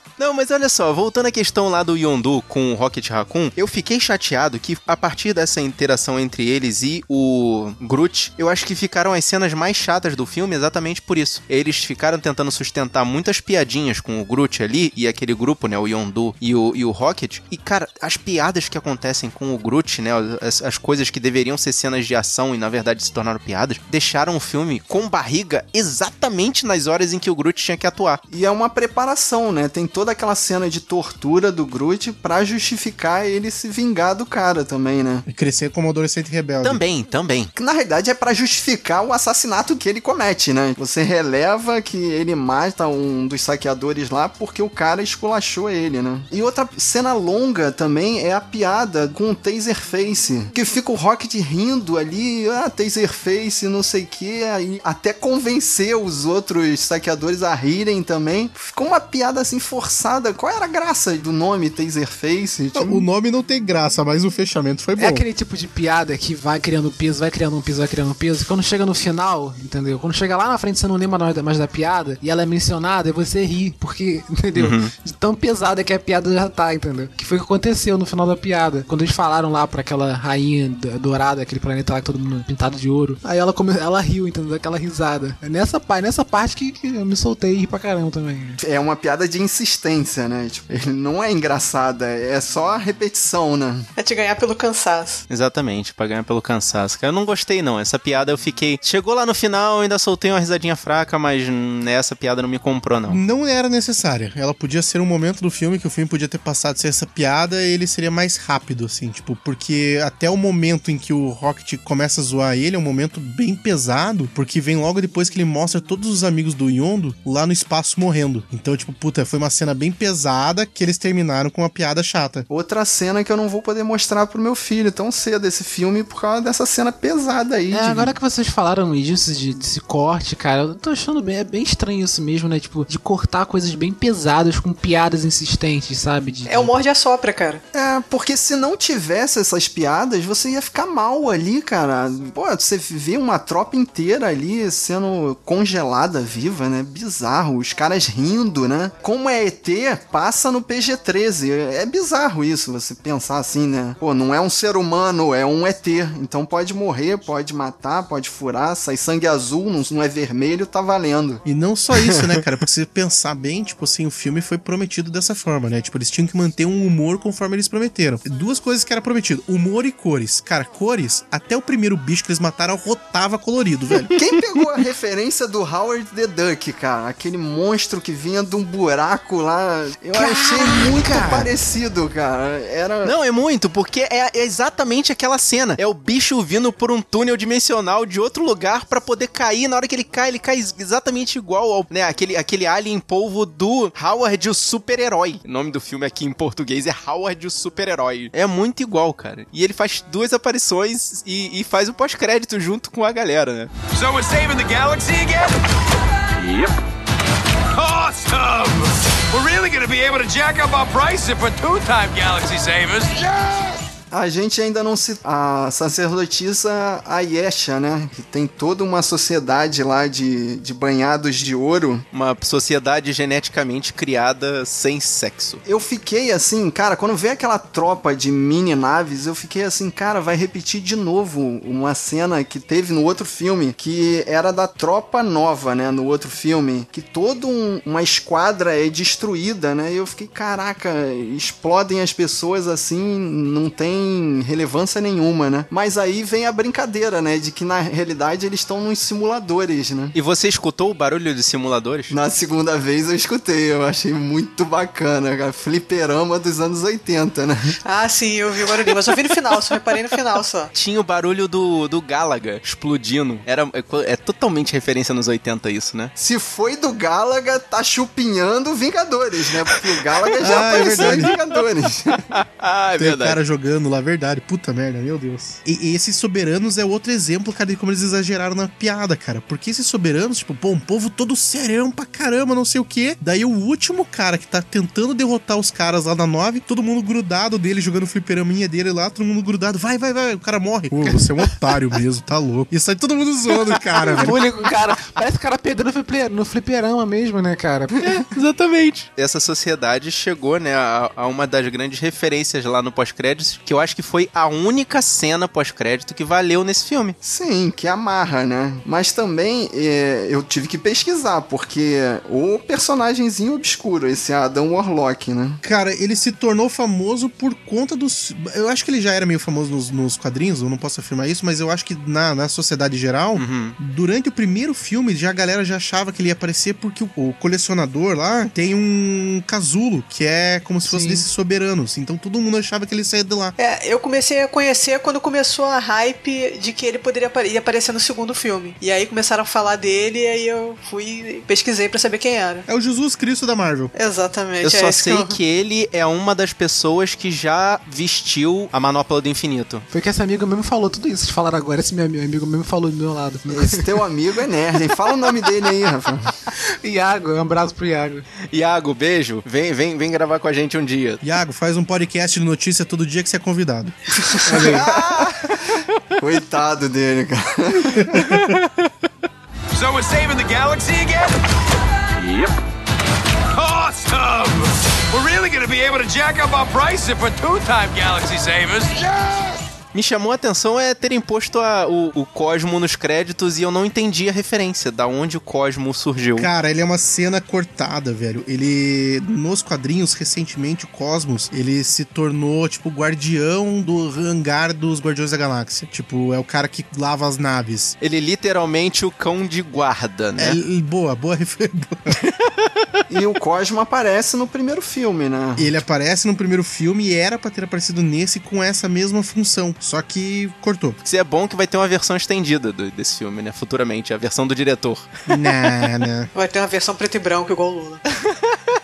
Não, mas olha só, voltando à questão lá do Yondu com o Rocket Raccoon, eu fiquei chateado que a partir dessa interação entre eles e o Groot, eu acho que ficaram as cenas mais chatas do filme exatamente por isso. Eles ficaram tentando sustentar muitas piadinhas com o Groot ali e aquele grupo, né, o Yondu e o, e o Rocket. E cara, as piadas que acontecem com o Groot, né, as, as coisas que deveriam ser cenas de ação e na verdade se tornaram piadas, deixaram o filme com barriga exatamente nas horas em que o Groot tinha que atuar. E é uma preparação, né? Tem toda aquela cena de tortura do Groot pra justificar ele se vingar do cara também, né? E crescer como adolescente rebelde. Também, também. Que na realidade é pra justificar o assassinato que ele comete, né? Você releva que ele mata um dos saqueadores lá porque o cara esculachou ele, né? E outra cena longa também é a piada com o Taserface, que fica o Rocket rindo ali, ah, Taserface, não sei o que, aí até convencer os outros saqueadores a rirem também. Ficou uma piada assim forçada engraçada. Qual era a graça do nome Taserface? Não, o nome não tem graça, mas o fechamento foi bom. É aquele tipo de piada que vai criando peso, vai criando um peso, vai criando um peso. Quando chega no final, entendeu? Quando chega lá na frente você não lembra mais da- mais da piada e ela é mencionada e você ri, porque, entendeu? De tão pesada que a piada já tá, entendeu? Que foi o que aconteceu no final da piada. Quando eles falaram lá pra aquela rainha dourada, aquele planeta lá que todo mundo pintado de ouro. Aí ela, come... ela riu, entendeu? Aquela risada. É nessa, pa- nessa parte que, que eu me soltei e ri pra caramba também. É uma piada de insistência, né? Tipo, ele não é engraçada, é só a repetição, né? É te ganhar pelo cansaço. Exatamente, pra ganhar pelo cansaço. Cara, eu não gostei, não. Essa piada eu fiquei. Chegou lá no final, eu ainda soltei uma risadinha fraca, mas hum, essa piada não me comprou, não. Não era necessária. Ela podia ser um momento do filme que o filme podia ter passado sem essa piada e ele seria mais rápido, assim, tipo, porque até o momento em que o Rocket começa a zoar ele é um momento bem pesado, porque vem logo depois que ele mostra todos os amigos do Yondo lá no espaço morrendo. Então, tipo, puta, foi uma cena bem pesada que eles terminaram com uma piada chata. Outra cena que eu não vou poder mostrar pro meu filho tão cedo esse filme por causa dessa cena pesada aí. É, de- agora que vocês falaram disso, de, desse corte, cara, eu tô achando bem, é bem estranho isso mesmo, né? Tipo, de cortar coisas bem pesadas com piadas insistentes, sabe? De, É o morde a sopra, cara. É, porque se não tivesse essas piadas, você ia ficar mal ali, cara. Pô, você vê uma tropa inteira ali sendo congelada viva, né? Bizarro. Os caras rindo, né? Como é ET, passa no PG-13. É bizarro isso, você pensar assim, né? Pô, não é um ser humano, é um ET. Então pode morrer, pode matar, pode furar, sai sangue azul, não, é vermelho, tá valendo. E não só isso, né, cara? Porque se você pensar bem, tipo assim, o filme foi prometido dessa forma, né? Tipo, eles tinham que manter um humor conforme eles prometeram. Duas coisas que era prometido: humor e cores. Cara, cores, até o primeiro bicho que eles mataram rotava colorido, velho. Quem pegou a referência do Howard the Duck, cara? Aquele monstro que vinha de um buraco lá. Eu achei muito parecido, cara. Era. Não, é muito, porque é, é exatamente aquela cena. É o bicho vindo por um túnel dimensional de outro lugar pra poder cair. Na hora que ele cai, ele cai ex- exatamente igual ao, né, aquele, aquele alien polvo do Howard o Super-Herói. O nome do filme aqui em português é Howard o Super-Herói. É muito igual, cara. E ele faz duas aparições e, e faz o pós-crédito junto com a galera, né? So we're saving the galaxy again? Yep. We're really gonna be able to jack up our prices for two-time galaxy savers. A gente ainda não se. A sacerdotisa Ayesha, né? Que tem toda uma sociedade lá de, de banhados de ouro. Uma sociedade geneticamente criada sem sexo. Eu fiquei assim, cara, quando vê aquela tropa de mini naves, eu fiquei assim, cara, vai repetir de novo uma cena que teve no outro filme, que era da tropa nova, né? No outro filme, que toda um- uma esquadra é destruída, né? E eu fiquei, caraca, explodem as pessoas assim, não tem relevância nenhuma, né? Mas aí vem a brincadeira, né? De que na realidade eles estão nos simuladores, né? E você escutou o barulho de simuladores? Na segunda vez eu escutei, eu achei muito bacana, cara. Fliperama dos anos 80, né? Ah, sim, eu vi o barulhinho, mas eu vi no final, só reparei no final só. Tinha o barulho do, do Galaga explodindo. Era, é, é totalmente referência nos 80 isso, né? Se foi do Galaga, tá chupinhando Vingadores, né? Porque o Galaga já Ah, é apareceu em verdade. Vingadores. ah, é Tem o verdade. cara jogando lá, verdade. Puta merda, meu Deus. E, e esses soberanos é outro exemplo, cara, de como eles exageraram na piada, cara. Porque esses soberanos, tipo, pô, um povo todo serão pra caramba, não sei o quê. Daí o último cara que tá tentando derrotar os caras lá na nove, todo mundo grudado dele, jogando fliperaminha dele lá, todo mundo grudado. Vai, vai, vai. O cara morre. Pô, você é um otário mesmo, tá louco. E sai todo mundo zoando cara, o cara. Parece o cara perdendo no, fliper, no fliperama mesmo, né, cara? Exatamente. Essa sociedade chegou, né, a, a uma das grandes referências lá no pós-créditos, que eu acho que foi a única cena pós-crédito que valeu nesse filme. Sim, que amarra, né? Mas também é, eu tive que pesquisar, porque o personagemzinho obscuro, esse Adam Warlock, né? Cara, ele se tornou famoso por conta dos. Eu acho que ele já era meio famoso nos, nos quadrinhos, eu não posso afirmar isso, mas eu acho que na, na sociedade geral, durante o primeiro filme, já a galera já achava que ele ia aparecer porque o, o colecionador lá tem um casulo, que é como se fosse Sim. desses soberanos. Então todo mundo achava que ele saía de lá. É, É, eu comecei a conhecer quando começou a hype de que ele poderia ia aparecer no segundo filme. E aí começaram a falar dele, e aí eu fui e pesquisei pra saber quem era. É o Jesus Cristo da Marvel. Exatamente. Eu é só sei eu- que ele é uma das pessoas que já vestiu a manopla do infinito. Foi que esse amigo mesmo falou tudo isso. Vocês falaram agora, esse meu amigo amigo mesmo falou do meu lado. Esse teu amigo é nerd, hein? Fala o nome dele aí, Rafa. Iago, um abraço pro Iago. Iago, beijo. Vem, vem, vem gravar com a gente um dia. Iago, faz um podcast de notícia todo dia que você é convidado. Coitado dele, cara. So we're saving the galaxy again? Yep. Awesome! We're really gonna be able to jack up our price if we're two-time galaxy savers. Me chamou a atenção é terem posto a- o, o Cosmo nos créditos e eu não entendi a referência, da onde o Cosmo surgiu. Cara, ele é uma cena cortada, velho. Ele, nos quadrinhos, recentemente, o Cosmos, ele se tornou, tipo, guardião do hangar dos Guardiões da Galáxia. Tipo, é o cara que lava as naves. Ele é literalmente o cão de guarda, né? É, boa, boa referência. E o Cosmo aparece no primeiro filme, né? Ele aparece no primeiro filme e era pra ter aparecido nesse com essa mesma função. Só que cortou. Isso é bom que vai ter uma versão estendida do- desse filme, né? Futuramente, a versão do diretor. Nah, nah. Vai ter uma versão preto e branco igual o Lula.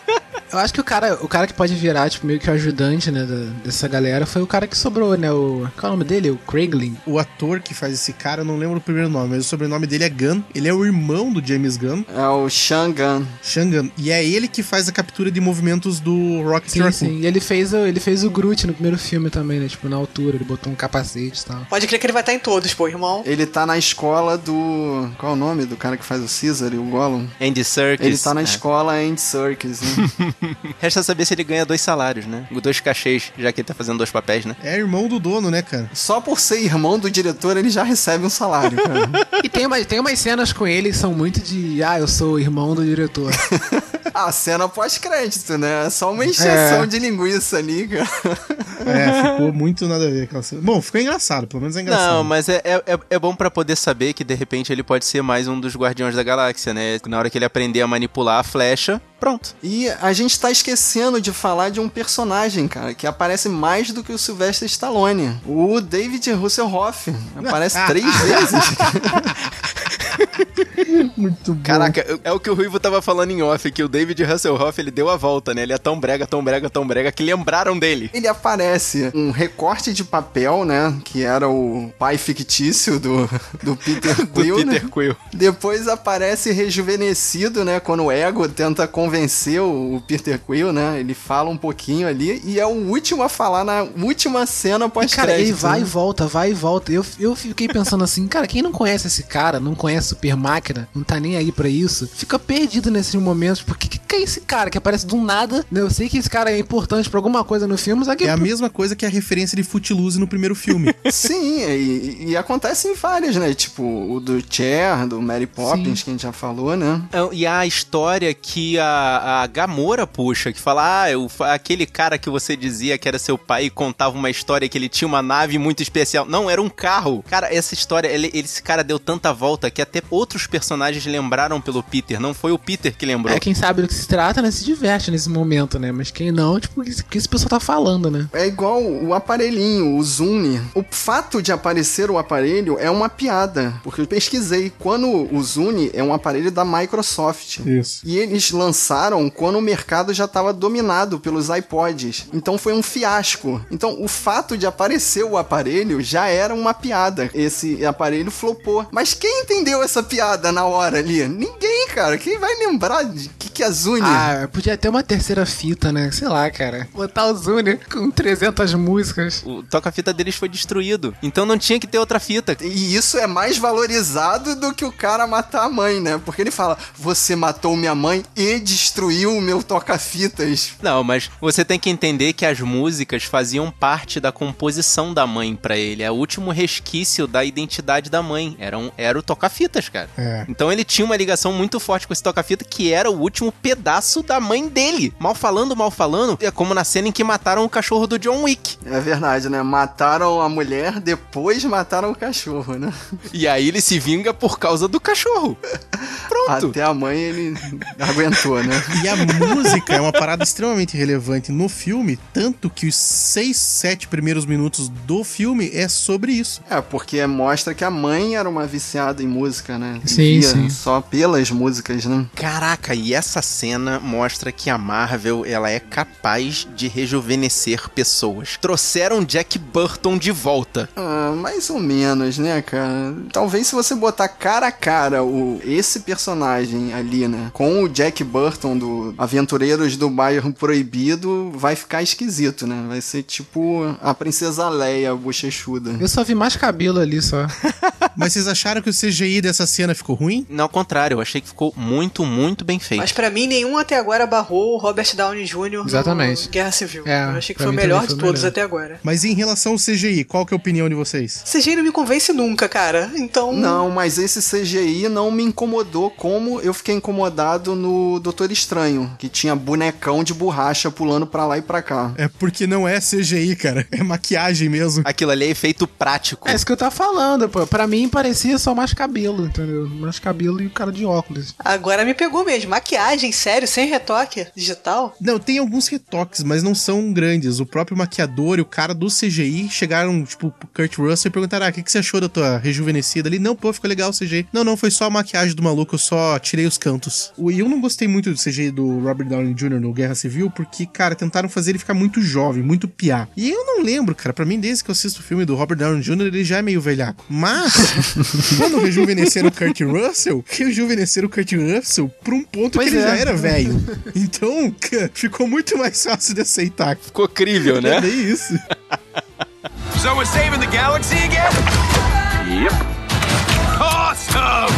Eu acho que o cara, o cara que pode virar, tipo, meio que o ajudante, né, da- dessa galera foi o cara que sobrou, né? O. Qual é o nome dele? O Craiglin. O ator que faz esse cara, eu não lembro o primeiro nome, mas o sobrenome dele é Gunn. Ele é o irmão do James Gunn, É o Shangan. Shangan. E é ele que faz a captura de movimentos do Rocket Sim, Raccoon. sim. E ele fez, o, ele fez o Groot no primeiro filme também, né? Tipo, na altura, ele botou um capacete e tal. Pode crer que ele vai estar em todos, pô, irmão. Ele tá na escola do. Qual é o nome do cara que faz o Caesar e o Gollum? Andy Serkis. Ele tá na É. escola Andy Serkis, né? Resta saber se ele ganha dois salários, né? Dois cachês, já que ele tá fazendo dois papéis, né? É irmão do dono, né, cara? Só por ser irmão do diretor, ele já recebe um salário, cara. E tem, uma, tem umas cenas com ele que são muito de. Ah, eu sou o irmão do diretor. A cena pós-crédito, né? É só uma encheção É. de linguiça ali, cara. É, ficou muito nada a ver aquela cena. Bom, ficou engraçado, pelo menos é engraçado. Não, mas é, é, é- é bom pra poder saber que de repente ele pode ser mais um dos Guardiões da Galáxia, né? Na hora que ele aprender a manipular a flecha, pronto. E a gente tá esquecendo de falar de um personagem, cara, que aparece mais do que o Sylvester Stallone. O David Hasselhoff. Aparece três vezes. Muito bom. Caraca, é o que o Ruivo tava falando em off, que o David Hasselhoff, ele deu a volta, né? Ele é tão brega, tão brega, tão brega, que lembraram dele. Ele aparece um recorte de papel, né? Que era o pai fictício do, do Peter Do Quill, né? Peter Quill. Depois aparece rejuvenescido, né? Quando o Ego tenta convencer o Peter Quill, né? Ele fala um pouquinho ali e é o último a falar na última cena E, pós-crédito. cara, ele vai e né? volta, vai e volta. Eu, eu fiquei pensando assim, cara, quem não conhece esse cara, não conhece Super Máquina, não tá nem aí pra isso, fica perdido nesses momentos. Porque que, que é esse cara que aparece do nada? né? Eu sei que esse cara é importante pra alguma coisa no filme, só que. É a mesma coisa que a referência de Footloose no primeiro filme. Sim, e, e acontece em vários, né? Tipo, o do Cher, do Mary Poppins, Sim. que a gente já falou, né? É, E a história que a, a Gamora puxa, que fala, ah, eu, aquele cara que você dizia que era seu pai e contava uma história que ele tinha uma nave muito especial. Não, era um carro. Cara, essa história, ele, esse cara deu tanta volta que até outros personagens lembraram pelo Peter. Não foi o Peter que lembrou. É, quem sabe do que se trata, né? Se diverte nesse momento, né? Mas quem não, tipo, o que esse- o que esse pessoal tá falando, né? É igual o aparelhinho, o Zoom. O fato de aparecer o aparelho é uma piada, porque eu pesquisei. Quando o Zoom é um aparelho da Microsoft. Isso. E eles lançaram quando o mercado já estava dominado pelos iPods. Então foi um fiasco. Então o fato de aparecer o aparelho já era uma piada. Esse aparelho flopou. Mas quem entendeu essa piada na hora ali? Ninguém, cara. Quem vai lembrar de que, que é Zune? Ah, podia ter uma terceira fita, né? Sei lá, cara. Botar o Zune com 300 músicas. O toca-fita deles foi destruído. Então não tinha que ter outra fita. E isso é mais valorizado do que o cara matar a mãe, né? Porque ele fala: Você matou minha mãe e destruiu o meu toca-fitas. Não, mas você tem que entender que as músicas faziam parte da composição da mãe pra ele. É o último resquício da identidade da mãe. Era, um, era o toca-fitas, cara. É. Então ele tinha uma ligação muito forte com esse toca-fita que era o último pedaço da mãe dele. Mal falando, mal falando, é como na cena em que mataram o cachorro do John Wick. É verdade, né? Mataram a mulher, depois mataram o cachorro, né? E aí ele se vinga por causa do cachorro. Pronto. Pronto. Até a mãe ele aguentou, né? E a música é uma parada extremamente relevante no filme, tanto que os seis, sete primeiros minutos do filme é sobre isso. É, porque mostra que a mãe era uma viciada em música, né? Sim, Via sim. Só pelas músicas, né? Caraca, e essa cena mostra que a Marvel ela é capaz de rejuvenescer pessoas. Trouxeram Jack Burton de volta. Ah, mais ou menos, né, cara? Talvez se você botar cara a cara o, esse personagem ali, né? Com o Jack Burton do Aventureiros do Bairro Proibido, vai ficar esquisito, né? Vai ser tipo a Princesa Leia bochechuda. Eu só vi mais cabelo ali só. Mas vocês acharam que o CGI dessa cena ficou ruim? Não, ao contrário, eu achei que ficou muito, muito bem feito. Mas pra mim, nenhum até agora barrou o Robert Downey Jr. Exatamente. no Guerra Civil. É, eu achei que foi o melhor de foi o todos melhor. até agora. Mas em relação ao CGI, qual que é a opinião de vocês? CGI não me convence nunca, cara. Então. Não, mas esse CGI não me incomodou como eu fiquei incomodado no Doutor Estranho, que tinha bonecão de borracha pulando pra lá e pra cá. É porque não é CGI, cara. É maquiagem mesmo. Aquilo ali é efeito prático. É isso que eu tava falando, pô. Pra mim parecia só mais cabelo, entendeu? Mais cabelo e o cara de óculos. Agora me pegou mesmo. Maquiagem, sério, sem retoque digital. Não, tem alguns retoques, mas não são grandes. O próprio maquiador e o cara do CGI chegaram, tipo, pro Kurt Russell e perguntaram: ah, o que, que você achou da tua rejuvenescida ali? Não, pô, ficou legal o CGI. Não, não, foi só a maquiagem do maluco, eu só tirei os cantos. E eu não gostei muito do CGI do Robert Downey Jr. no Guerra Civil, porque, cara, tentaram fazer ele ficar muito jovem, muito piá. E eu não lembro, cara, pra mim, desde que eu assisto o filme do Robert Downey Jr., ele já é meio velhaco. Mas, quando rejuvenesceram o Kurt Russell, rejuvenesceram o Kurt Russell pra um ponto Pois que ele é. já era velho. Então, ficou muito mais fácil de aceitar. Ficou crível, né? É isso. So we're saving the galaxy again? Yep. Awesome!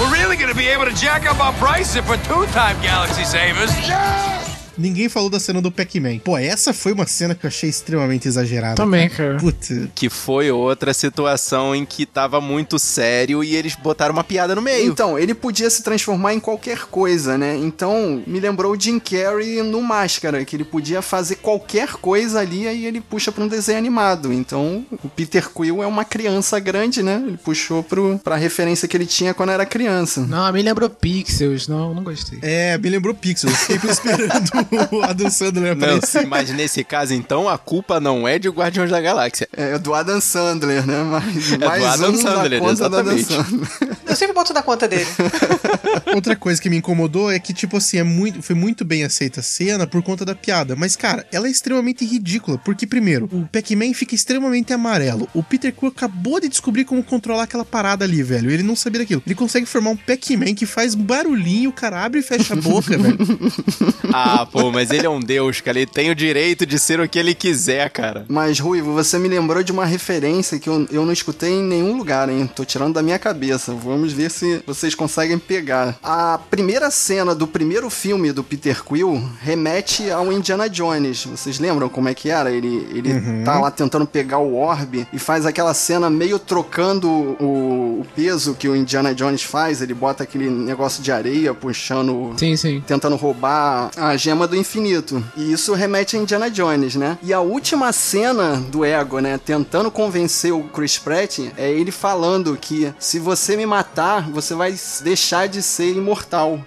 We're really gonna be able to jack up our price if we're two-time galaxy savers. Ninguém falou da cena do Pac-Man. Pô, essa foi uma cena que eu achei extremamente exagerada. Também, cara. Puta. Que foi outra situação em que tava muito sério e eles botaram uma piada no meio. Então, ele podia se transformar em qualquer coisa, né? Então, me lembrou o Jim Carrey no Máscara, que ele podia fazer qualquer coisa ali e ele puxa pra um desenho animado. Então, o Peter Quill é uma criança grande, né? Ele puxou pro, pra referência que ele tinha quando era criança. Não, me lembrou Pixels. Não, não gostei. É, me lembrou Pixels. Fiquei esperando o Adam Sandler Não, aparecer. mas nesse caso, então, a culpa não é de Guardiões da Galáxia. É do Adam Sandler, né? Mais, do mais Adam um Sandler, do Adam exatamente. Sandler. Eu sempre boto na conta dele. Outra coisa que me incomodou é que, tipo assim, é muito, foi muito bem aceita a cena por conta da piada. Mas, cara, ela é extremamente ridícula. Porque, primeiro, o Pac-Man fica extremamente amarelo. O Peter Quill acabou de descobrir como controlar aquela parada ali, velho. Ele não sabia daquilo. Ele consegue formar um Pac-Man que faz barulhinho, o cara abre e fecha a boca, velho. Ah, pô, mas ele é um deus, cara. Ele tem o direito de ser o que ele quiser, cara. Mas, Ruivo, você me lembrou de uma referência que eu, eu não escutei em nenhum lugar, hein? Tô tirando da minha cabeça. Vamos ver se vocês conseguem pegar. A primeira cena do primeiro filme do Peter Quill remete ao Indiana Jones. Vocês lembram como é que era? Ele, ele tá lá tentando pegar o orbe e faz aquela cena meio trocando o, o peso que o Indiana Jones faz. Ele bota aquele negócio de areia puxando Sim, sim. tentando roubar a gema do infinito. E isso remete a Indiana Jones, né? E a última cena do Ego, né, tentando convencer o Chris Pratt, é ele falando que se você me matar, você vai deixar de ser imortal.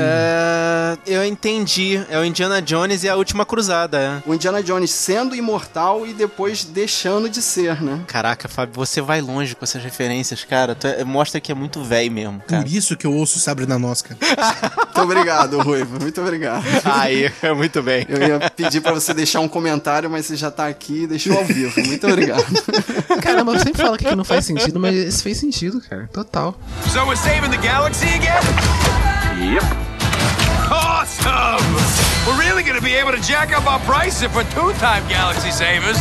É, eu entendi. É o Indiana Jones e a Última Cruzada, é. O Indiana Jones sendo imortal e depois deixando de ser, né? Caraca, Fábio, você vai longe com essas referências, cara. Tu é- mostra que é muito velho mesmo, cara. Por isso que eu ouço Sabrina Nosca. Muito obrigado, Ruivo. Muito obrigado. Aí, muito bem. Eu ia pedir pra você deixar um comentário, mas você já tá aqui e deixou ao vivo. Muito obrigado. Caramba, eu sempre falo que não faz sentido, mas esse fez sentido, cara. Total. So we're saving the galaxy again? Yep. Awesome! We're really gonna be able to jack up our prices for two-time galaxy savers.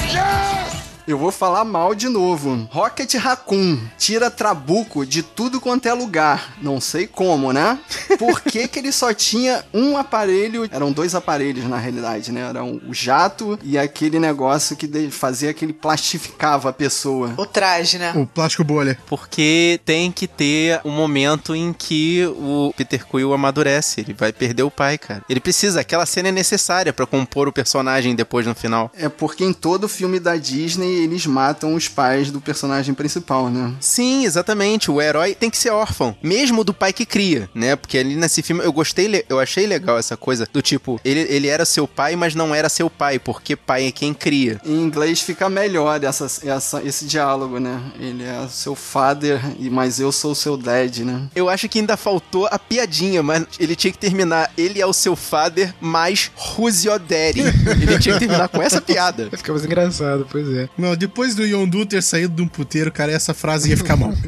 Eu vou falar mal de novo. Rocket Raccoon tira trabuco de tudo quanto é lugar. Não sei como, né? Por que, que ele só tinha um aparelho? Eram dois aparelhos na realidade, né? Era o jato e aquele negócio que fazia que ele plastificava a pessoa. O traje, né? O plástico bolha. Porque tem que ter um momento em que o Peter Quill amadurece. Ele vai perder o pai, cara. Ele precisa, aquela cena é necessária pra compor o personagem depois no final. É porque em todo filme da Disney eles matam os pais do personagem principal, né? Sim, exatamente. O herói tem que ser órfão, mesmo do pai que cria, né? Porque ali nesse filme eu gostei, eu achei legal essa coisa do tipo, ele, ele era seu pai, mas não era seu pai, porque pai é quem cria. Em inglês fica melhor essa, essa, esse diálogo, né? Ele é seu father, e- mas eu sou seu dad, né? Eu acho que ainda faltou a piadinha, mas ele tinha que terminar. Ele é o seu father, mas who's your daddy? Ele tinha que terminar com essa piada. Fica mais engraçado, pois é. Não, depois do Yondu ter saído de um puteiro, cara, essa frase ia ficar mal.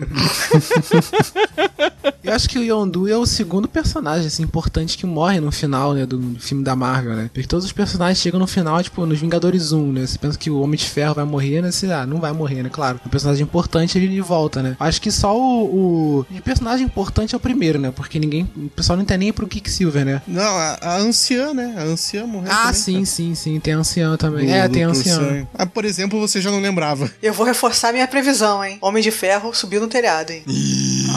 Eu acho que o Yondu é o segundo personagem, assim, importante que morre no final, né, do, do filme da Marvel, né? Porque todos os personagens chegam no final, tipo, nos Vingadores 1, né? Você pensa que o Homem de Ferro vai morrer, né? Você, ah, não vai morrer, né? Claro. O personagem importante, ele volta, né? Acho que só o, o... o personagem importante é o primeiro, né? Porque ninguém... O pessoal não tem nem pro Quicksilver, né? Não, a, a anciã, né? A anciã morreu Ah, também, sim, sim, sim. Tem a anciã também. Do- é, do tem a anciã. Ah, por exemplo, você já não lembrava. Eu vou reforçar minha previsão, hein? Homem de Ferro subiu no telhado, hein?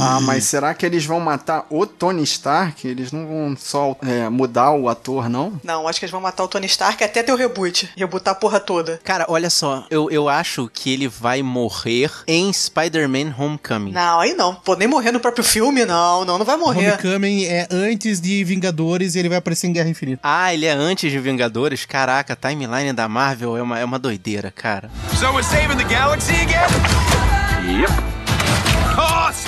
Ah, mas será que eles vão matar o Tony Stark? Eles não vão só é, mudar o ator, não? Não, acho que eles vão matar o Tony Stark até ter o reboot. Rebootar a porra toda. Cara, olha só, eu, eu acho que ele vai morrer em Spider-Man Homecoming. Não, aí não. Pô, nem morrer no próprio filme, não. Não, não vai morrer. Homecoming é antes de Vingadores e ele vai aparecer em Guerra Infinita. Ah, ele é antes de Vingadores? Caraca, a timeline da Marvel é uma, é uma doideira, cara. So we're saving the galaxy again? Yep.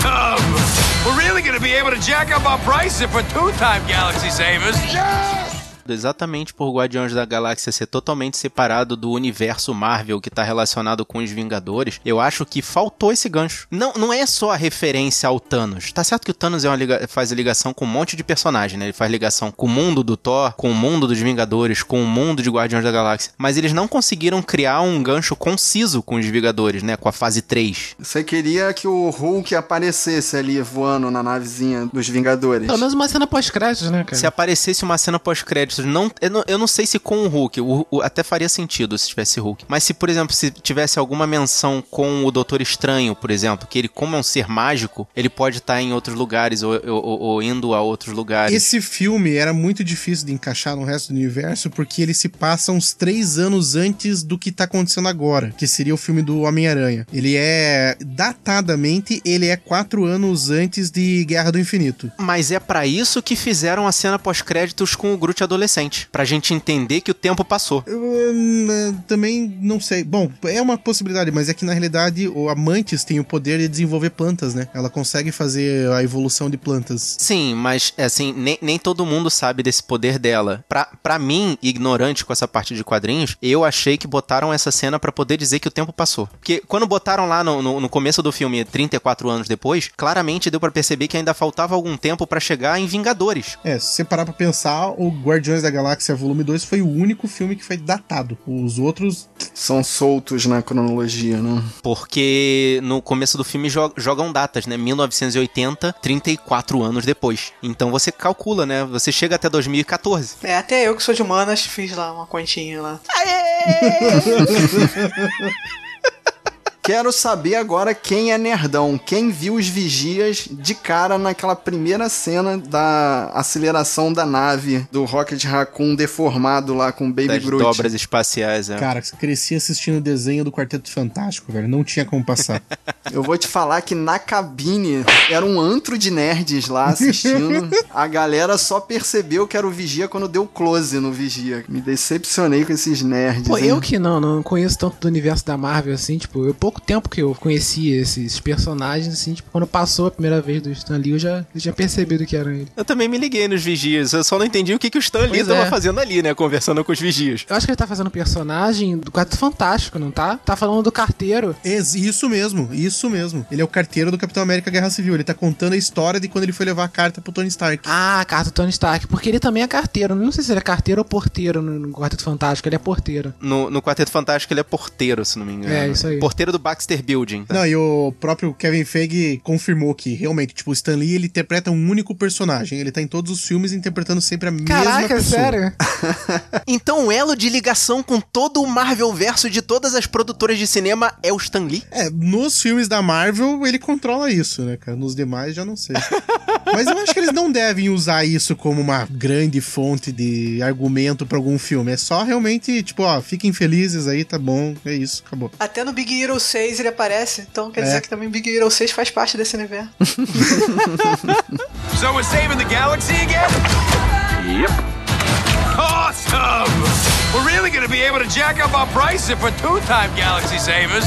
Awesome! We're really gonna be able to jack up our prices for two-time galaxy savers. Exatamente por Guardiões da Galáxia ser totalmente separado do universo Marvel que tá relacionado com os Vingadores, eu acho que faltou esse gancho. Não, não é só a referência ao Thanos. Tá certo que o Thanos é uma liga- faz ligação com um monte de personagem, né? Ele faz ligação com o mundo do Thor, com o mundo dos Vingadores, com o mundo de Guardiões da Galáxia. Mas eles não conseguiram criar um gancho conciso com os Vingadores, né? Com a fase 3. Você queria que o Hulk aparecesse ali voando na navezinha dos Vingadores. Pelo menos uma cena pós-créditos, né, cara? Se aparecesse uma cena pós-créditos, não, eu, não, eu não sei se com o Hulk, o, o- até faria sentido se tivesse Hulk. Mas se, por exemplo, se tivesse alguma menção com o Doutor Estranho, por exemplo, que ele, como é um ser mágico, ele pode estar em outros lugares ou, ou- ou- indo a outros lugares. Esse filme era muito difícil de encaixar no resto do universo porque ele se passa uns três anos antes do que tá acontecendo agora, que seria o filme do Homem-Aranha. Ele é, datadamente, ele é quatro anos antes de Guerra do Infinito. Mas é pra isso que fizeram a cena pós-créditos com o Groot adolescente. Pra gente entender que o tempo passou. Eu, hum, eh, também não sei. Bom, é uma possibilidade, mas é que na realidade o Amantes tem o poder de desenvolver plantas, né? Ela consegue fazer a evolução de plantas. Sim, mas assim, nem, nem todo mundo sabe desse poder dela. Pra, pra mim, ignorante com essa parte de quadrinhos, eu achei que botaram essa cena pra poder dizer que o tempo passou. Porque quando botaram lá no, no, no começo do filme, 34 anos depois, claramente deu pra perceber que ainda faltava algum tempo pra chegar em Vingadores. É, se você parar pra pensar, o Guardiões da Galáxia Volume 2 foi o único filme que foi datado. Os outros. São soltos na cronologia, né? Porque no começo do filme jo- jogam datas, né? 1980, 34 anos depois. Então você calcula, né? Você chega até 2014. É, até eu que sou de humanas fiz lá uma continha lá. Quero saber agora quem é nerdão, quem viu os vigias de cara naquela primeira cena da aceleração da nave do Rocket Raccoon deformado lá com o Baby Das Groot. dobras espaciais, é. Cara, cresci assistindo o desenho do Quarteto Fantástico, velho. Não tinha como passar. Eu vou te falar que na cabine era um antro de nerds lá assistindo. A galera só percebeu que era o Vigia quando deu close no Vigia. Me decepcionei com esses nerds. Pô, hein? eu que não, não conheço tanto do universo da Marvel assim, tipo, eu pouco tempo que eu conheci esses personagens, assim, tipo, quando passou a primeira vez do Stan Lee, eu já, eu já percebi que era ele. Eu também me liguei nos vigias, eu só não entendi o que, que o Stan Lee Pois tava é. fazendo ali, né? Conversando com os vigias. Eu acho que ele tá fazendo personagem do Quarto Fantástico, não tá? Tá falando do carteiro. Ex- Isso mesmo, isso mesmo. Ele é o carteiro do Capitão América Guerra Civil. Ele tá contando a história de quando ele foi levar a carta pro Tony Stark. Ah, a carta do Tony Stark, porque ele também é carteiro. Não sei se ele é carteiro ou porteiro no, no Quarteto Fantástico, ele é porteiro. No, no Quarteto Fantástico ele é porteiro, se não me engano. É, isso aí. Porteiro do Baxter Building. Não, e o próprio Kevin Feige confirmou que realmente, tipo, o Stan Lee ele interpreta um único personagem. Ele tá em todos os filmes interpretando sempre a mesma Caraca, pessoa. sério? Então o elo de ligação com todo o Marvel verso de todas as produtoras de cinema é o Stan Lee? É, nos filmes da Marvel ele controla isso, né, cara? Nos demais já não sei. Mas eu acho que eles não devem usar isso como uma grande fonte de argumento pra algum filme. É só realmente, tipo, ó, fiquem felizes aí, tá bom, é isso, acabou. Até no Big Hero 6 ele aparece, então quer É. dizer que também Big Hero 6 faz parte desse universo. So we're saving the galaxy again? Yep. Awesome! We're really gonna be able to jack up our price if we're two-time galaxy savers.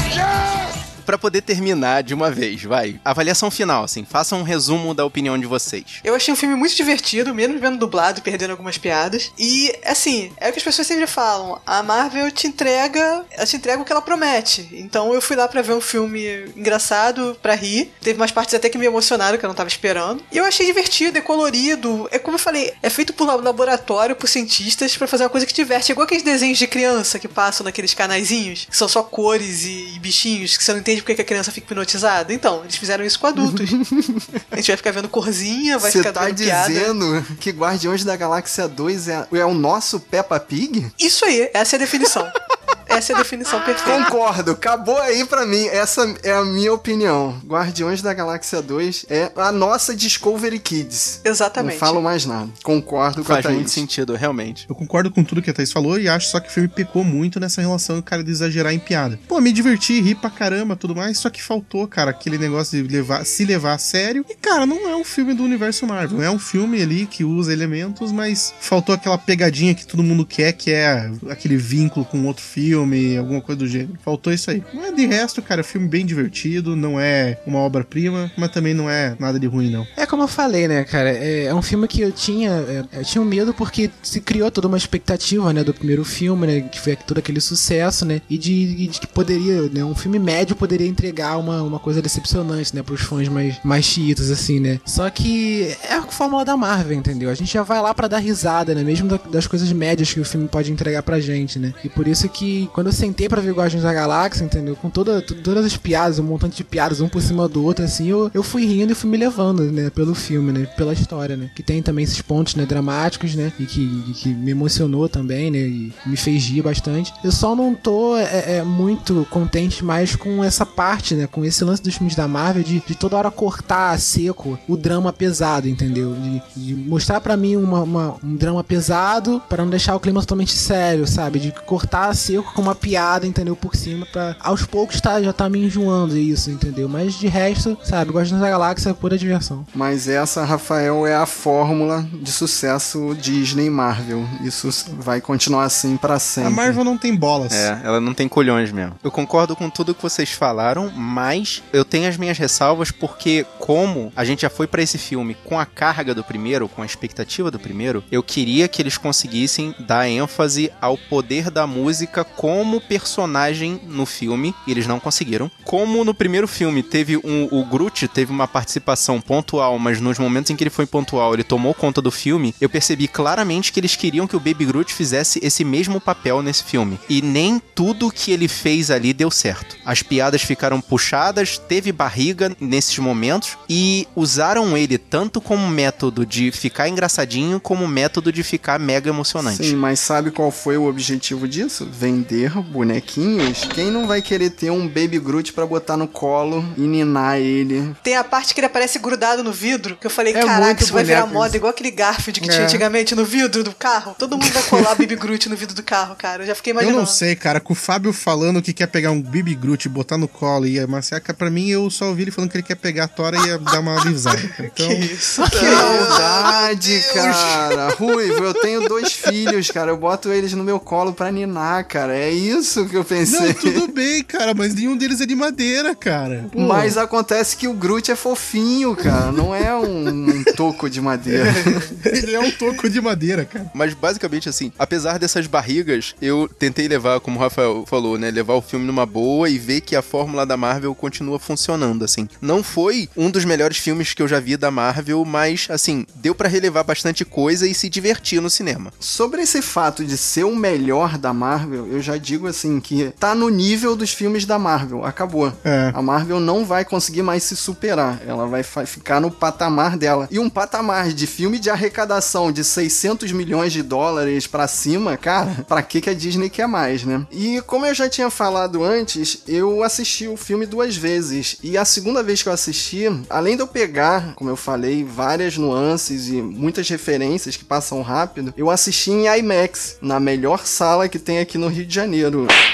Pra poder terminar de uma vez, vai. Avaliação final, assim, façam um resumo da opinião de vocês. Eu achei um filme muito divertido, mesmo vendo dublado perdendo algumas piadas. E, assim, é o que as pessoas sempre falam: a Marvel te entrega, ela te entrega o que ela promete. Então eu fui lá pra ver um filme engraçado, pra rir. Teve umas partes até que me emocionaram, que eu não tava esperando. E eu achei divertido, é colorido. É como eu falei, é feito por laboratório, por cientistas, pra fazer uma coisa que diverte. É igual aqueles desenhos de criança que passam naqueles canaizinhos, que são só cores e bichinhos, que você não entende porque que a criança fica hipnotizada. Então, eles fizeram isso com adultos. a gente vai ficar vendo corzinha, vai Você ficar tá vendo piada. dizendo que Guardiões da Galáxia 2 é, é o nosso Peppa Pig? Isso aí, essa é a definição. Essa é a definição perfeita. Concordo, acabou aí pra mim. Essa é a minha opinião. Guardiões da Galáxia 2 é a nossa Discovery Kids. Exatamente. Não falo mais nada. Concordo com a Faz Thaís. muito sentido, realmente. Eu concordo com tudo que a Thaís falou e acho só que o filme pecou muito nessa relação, cara, de exagerar em piada. Pô, me diverti, ri pra caramba, tudo mais, só que faltou, cara, aquele negócio de levar, se levar a sério. E, cara, não é um filme do universo Marvel. É um filme ali que usa elementos, mas faltou aquela pegadinha que todo mundo quer, que é aquele vínculo com outro filme, alguma coisa do gênero. Faltou isso aí. Mas de resto, cara, filme bem divertido, não é uma obra-prima, mas também não é nada de ruim, não. É como eu falei, né, cara? É, é um filme que eu tinha. é, eu tinha um medo porque se criou toda uma expectativa, né, do primeiro filme, né? Que foi todo aquele sucesso, né? E de, de que poderia, né? Um filme médio poderia entregar uma, uma coisa decepcionante, né? Pros fãs mais, mais chiitas, assim, né? Só que é a fórmula da Marvel, entendeu? A gente já vai lá pra dar risada, né? Mesmo da- das coisas médias que o filme pode entregar pra gente, né? E por isso que quando eu sentei pra ver Guardiões da Galáxia, entendeu? Com toda, todas as piadas, um montante de piadas, um por cima do outro, assim, eu, eu fui rindo e fui me levando, né? Pelo filme, né? Pela história, né? Que tem também esses pontos, né? Dramáticos, né? E que, que me emocionou também, né? E me fez rir bastante. Eu só não tô é, é, muito contente mais com essa parte, né? Com esse lance dos filmes da Marvel de, de toda hora cortar a seco o drama pesado, entendeu? De, de mostrar pra mim uma, uma- um drama pesado para não deixar o clima totalmente sério, sabe? De cortar a seco com uma piada, entendeu? Por cima, pra aos poucos tá, já tá me enjoando isso, entendeu? Mas de resto, sabe? Guardiões da Galáxia é pura diversão. Mas essa, Rafael, é a fórmula de sucesso Disney e Marvel. Isso vai continuar assim pra sempre. A Marvel não tem bolas. É, ela não tem colhões mesmo. Eu concordo com tudo que vocês falaram, mas eu tenho as minhas ressalvas porque, como a gente já foi pra esse filme com a carga do primeiro, com a expectativa do primeiro, eu queria que eles conseguissem dar ênfase ao poder da música como personagem no filme, e eles não conseguiram. Como no primeiro filme teve um, o Groot teve uma participação pontual, mas nos momentos em que ele foi pontual, ele tomou conta do filme, eu percebi claramente que eles queriam que o Baby Groot fizesse esse mesmo papel nesse filme. E nem tudo que ele fez ali deu certo. As piadas ficaram puxadas, teve barriga nesses momentos e usaram ele tanto como método de ficar engraçadinho como método de ficar mega emocionante. Sim, mas sabe qual foi o objetivo disso? Vender bonequinhos. Quem não vai querer ter um Baby Groot pra botar no colo e ninar ele? Tem a parte que ele aparece grudado no vidro, que eu falei, É caraca, isso vai virar moda, isso. igual aquele Garfield que É. tinha antigamente no vidro do carro. Todo mundo vai colar Baby Groot no vidro do carro, cara. Eu já fiquei Eu imaginando. não sei, cara, com o Fábio falando que quer pegar um Baby Groot e botar no colo e amaciar, cara, pra mim eu só ouvi ele falando que ele quer pegar a Tora e ia dar uma alisada. cara. Então, Que maldade, cara. Ruivo, eu tenho dois filhos, cara. Eu boto eles no meu colo pra ninar, cara. É isso que eu pensei. não, tudo bem, cara, mas nenhum deles é de madeira, cara. Pô. Mas acontece que o Groot é fofinho, cara. Não é um, um toco de madeira. ele é um toco de madeira, cara. Mas basicamente assim, apesar dessas barrigas, eu tentei levar, como o Rafael falou, né, levar o filme numa boa e ver que a fórmula da Marvel continua funcionando, assim. Não foi um dos melhores filmes que eu já vi da Marvel, mas assim, deu pra relevar bastante coisa e se divertir no cinema. Sobre esse fato de ser o melhor da Marvel, eu já digo assim que tá no nível dos filmes da Marvel. Acabou. É. A Marvel não vai conseguir mais se superar. Ela vai ficar no patamar dela. E o num patamar de filme de arrecadação de 600 milhões de dólares pra cima, cara, pra que que a Disney quer mais, né? E como eu já tinha falado antes, eu assisti o filme duas vezes. E a segunda vez que eu assisti, além de eu pegar, como eu falei, várias nuances e muitas referências que passam rápido, eu assisti em IMAX, na melhor sala que tem aqui no Rio de Janeiro.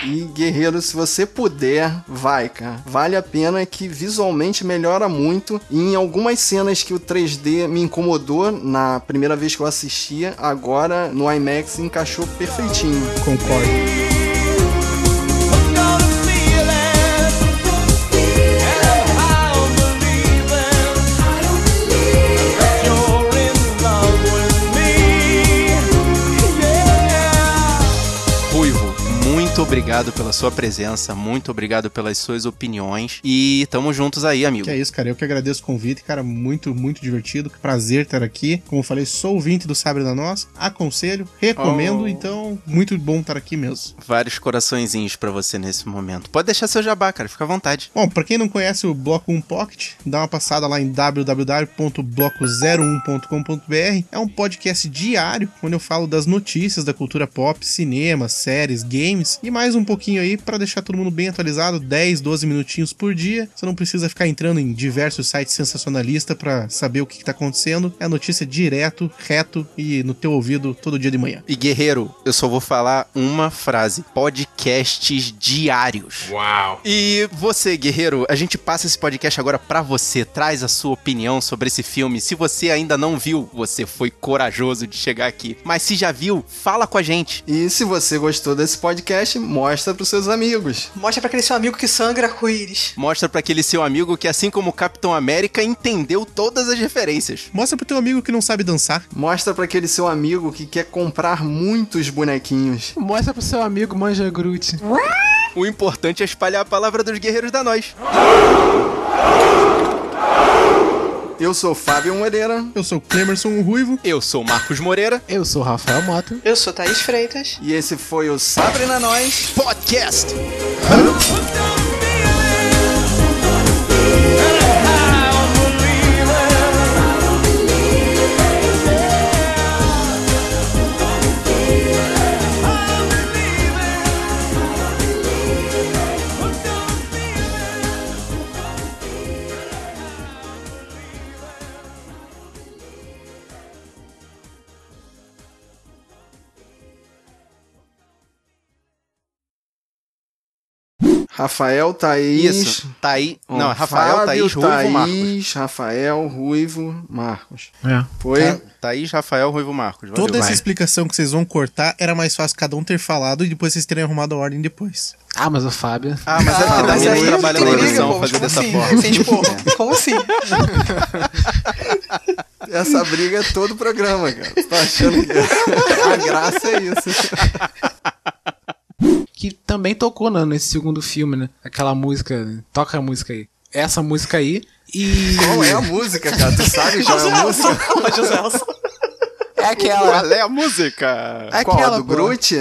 E guerreiro, se você puder, vai, cara. Vale a pena que visualmente melhora muito. E em algumas cenas que o 3D me incomodou na primeira vez que eu assistia, agora no IMAX encaixou perfeitinho. Concordo. Obrigado pela sua presença, muito obrigado pelas suas opiniões e tamo juntos aí, amigo. Que é isso, cara. Eu que agradeço o convite, cara. Muito, muito divertido. Prazer estar aqui. Como eu falei, sou ouvinte do Sabre da Nós. Aconselho, recomendo. Oh. Então, muito bom estar aqui mesmo. Vários coraçõezinhos pra você nesse momento. Pode deixar seu jabá, cara, fica à vontade. Bom, pra quem não conhece o Bloco 1 Pocket, dá uma passada lá em www.bloco01.com.br. É um podcast diário onde eu falo das notícias da cultura pop, cinema, séries, games e mais um pouquinho aí pra deixar todo mundo bem atualizado, 10, 12 minutinhos por dia. Você não precisa ficar entrando em diversos sites sensacionalistas pra saber o que, que tá acontecendo. É a notícia direto, reto e no teu ouvido todo dia de manhã. E guerreiro, eu só vou falar uma frase: podcasts diários. Uau. E você, guerreiro, a gente passa esse podcast agora pra você. Traz a sua opinião sobre esse filme. Se você ainda não viu, você foi corajoso de chegar aqui. Mas se já viu, fala com a gente. E se você gostou desse podcast, mostra pros seus amigos. Mostra pra aquele seu amigo que sangra arco-íris. Mostra pra aquele seu amigo que, assim como o Capitão América, entendeu todas as referências. Mostra pro teu amigo que não sabe dançar. Mostra pra aquele seu amigo que quer comprar muitos bonequinhos. Mostra pro seu amigo Manja Groot. O importante é espalhar a palavra dos guerreiros da nós. Eu sou Fábio Moreira. Eu sou Clemerson Ruivo. Eu sou Marcos Moreira. Eu sou Rafael Mota. Eu sou Thaís Freitas. E esse foi o Sabre na Nós. Podcast. Rafael, Thaís. Isso. Thaí... Não, Rafael, Fábio, Thaís, Ruivo, Marcos. Thaís, Rafael, Ruivo, Marcos. É. Foi? Tá- Thaís, Rafael, Ruivo, Marcos. Valeu. Toda essa vai. explicação que vocês vão cortar era mais fácil cada um ter falado e depois vocês terem arrumado a ordem depois. Ah, mas o Fábio. Ah, mas é Ah, que dá aí trabalho na edição fazer como dessa assim? forma. Gente, pô, como assim? Essa briga é todo o programa, cara. Você tá achando que a graça é isso? Que também tocou né, nesse segundo filme, né? Aquela música. Toca a música aí. Essa música aí. E. Qual é a música, cara? Tu sabe qual é a música? José Elson. É aquela. Qual é a música? É Qual? A aquela, do pô. Groot?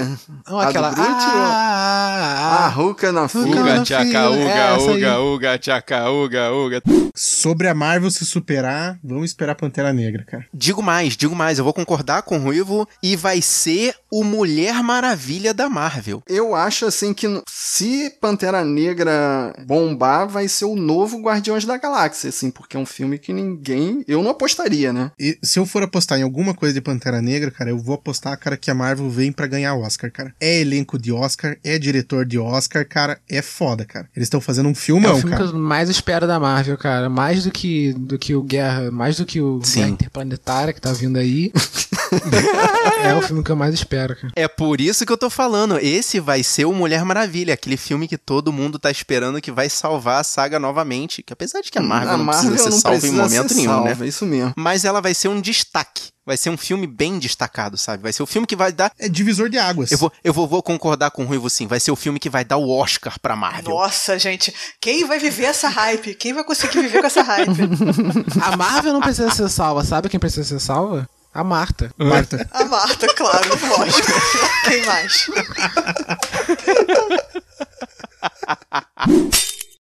Não, A do aquela. Groot ou- ah, Ah, ah, Ruka na fila. Uga, tchaca, uga, é, uga, uga, tchaca, uga, uga. Sobre a Marvel se superar, vamos esperar Pantera Negra, cara. Digo mais, digo mais, eu vou concordar com o Ruivo e vai ser o Mulher Maravilha da Marvel. Eu acho assim que se Pantera Negra bombar, vai ser o novo Guardiões da Galáxia, assim, porque é um filme que ninguém. Eu não apostaria, né? E se eu for apostar em alguma coisa de Pantera Negra, cara, eu vou apostar, cara, que a Marvel vem pra ganhar Oscar, cara. É elenco de Oscar, é diretor de Oscar, cara, é foda, cara. Eles estão fazendo um É filmão, o filme cara. que eu mais espero da Marvel, cara. Mais do que, do que o Guerra. Mais do que o Sim. Guerra Interplanetária que tá vindo aí. é o filme que eu mais espero, cara. É por isso que eu tô falando, esse vai ser o Mulher Maravilha, aquele filme que todo mundo tá esperando que vai salvar a saga novamente. Que apesar de que a Marvel, não precisa ser salva em precisa momento ser nenhum, né? salva, É isso mesmo. Mas ela vai ser um destaque. Vai ser um filme bem destacado, sabe? Vai ser o filme que vai dar. É divisor de águas. Eu vou, eu vou, vou concordar com o Ruivo sim. Vai ser o filme que vai dar o Oscar pra Marvel. Nossa, gente. Quem vai viver essa hype? Quem vai conseguir viver com essa hype? A Marvel não precisa ser salva. Sabe quem precisa ser salva? A Marta. Marta. A Marta, claro, lógico. Quem mais?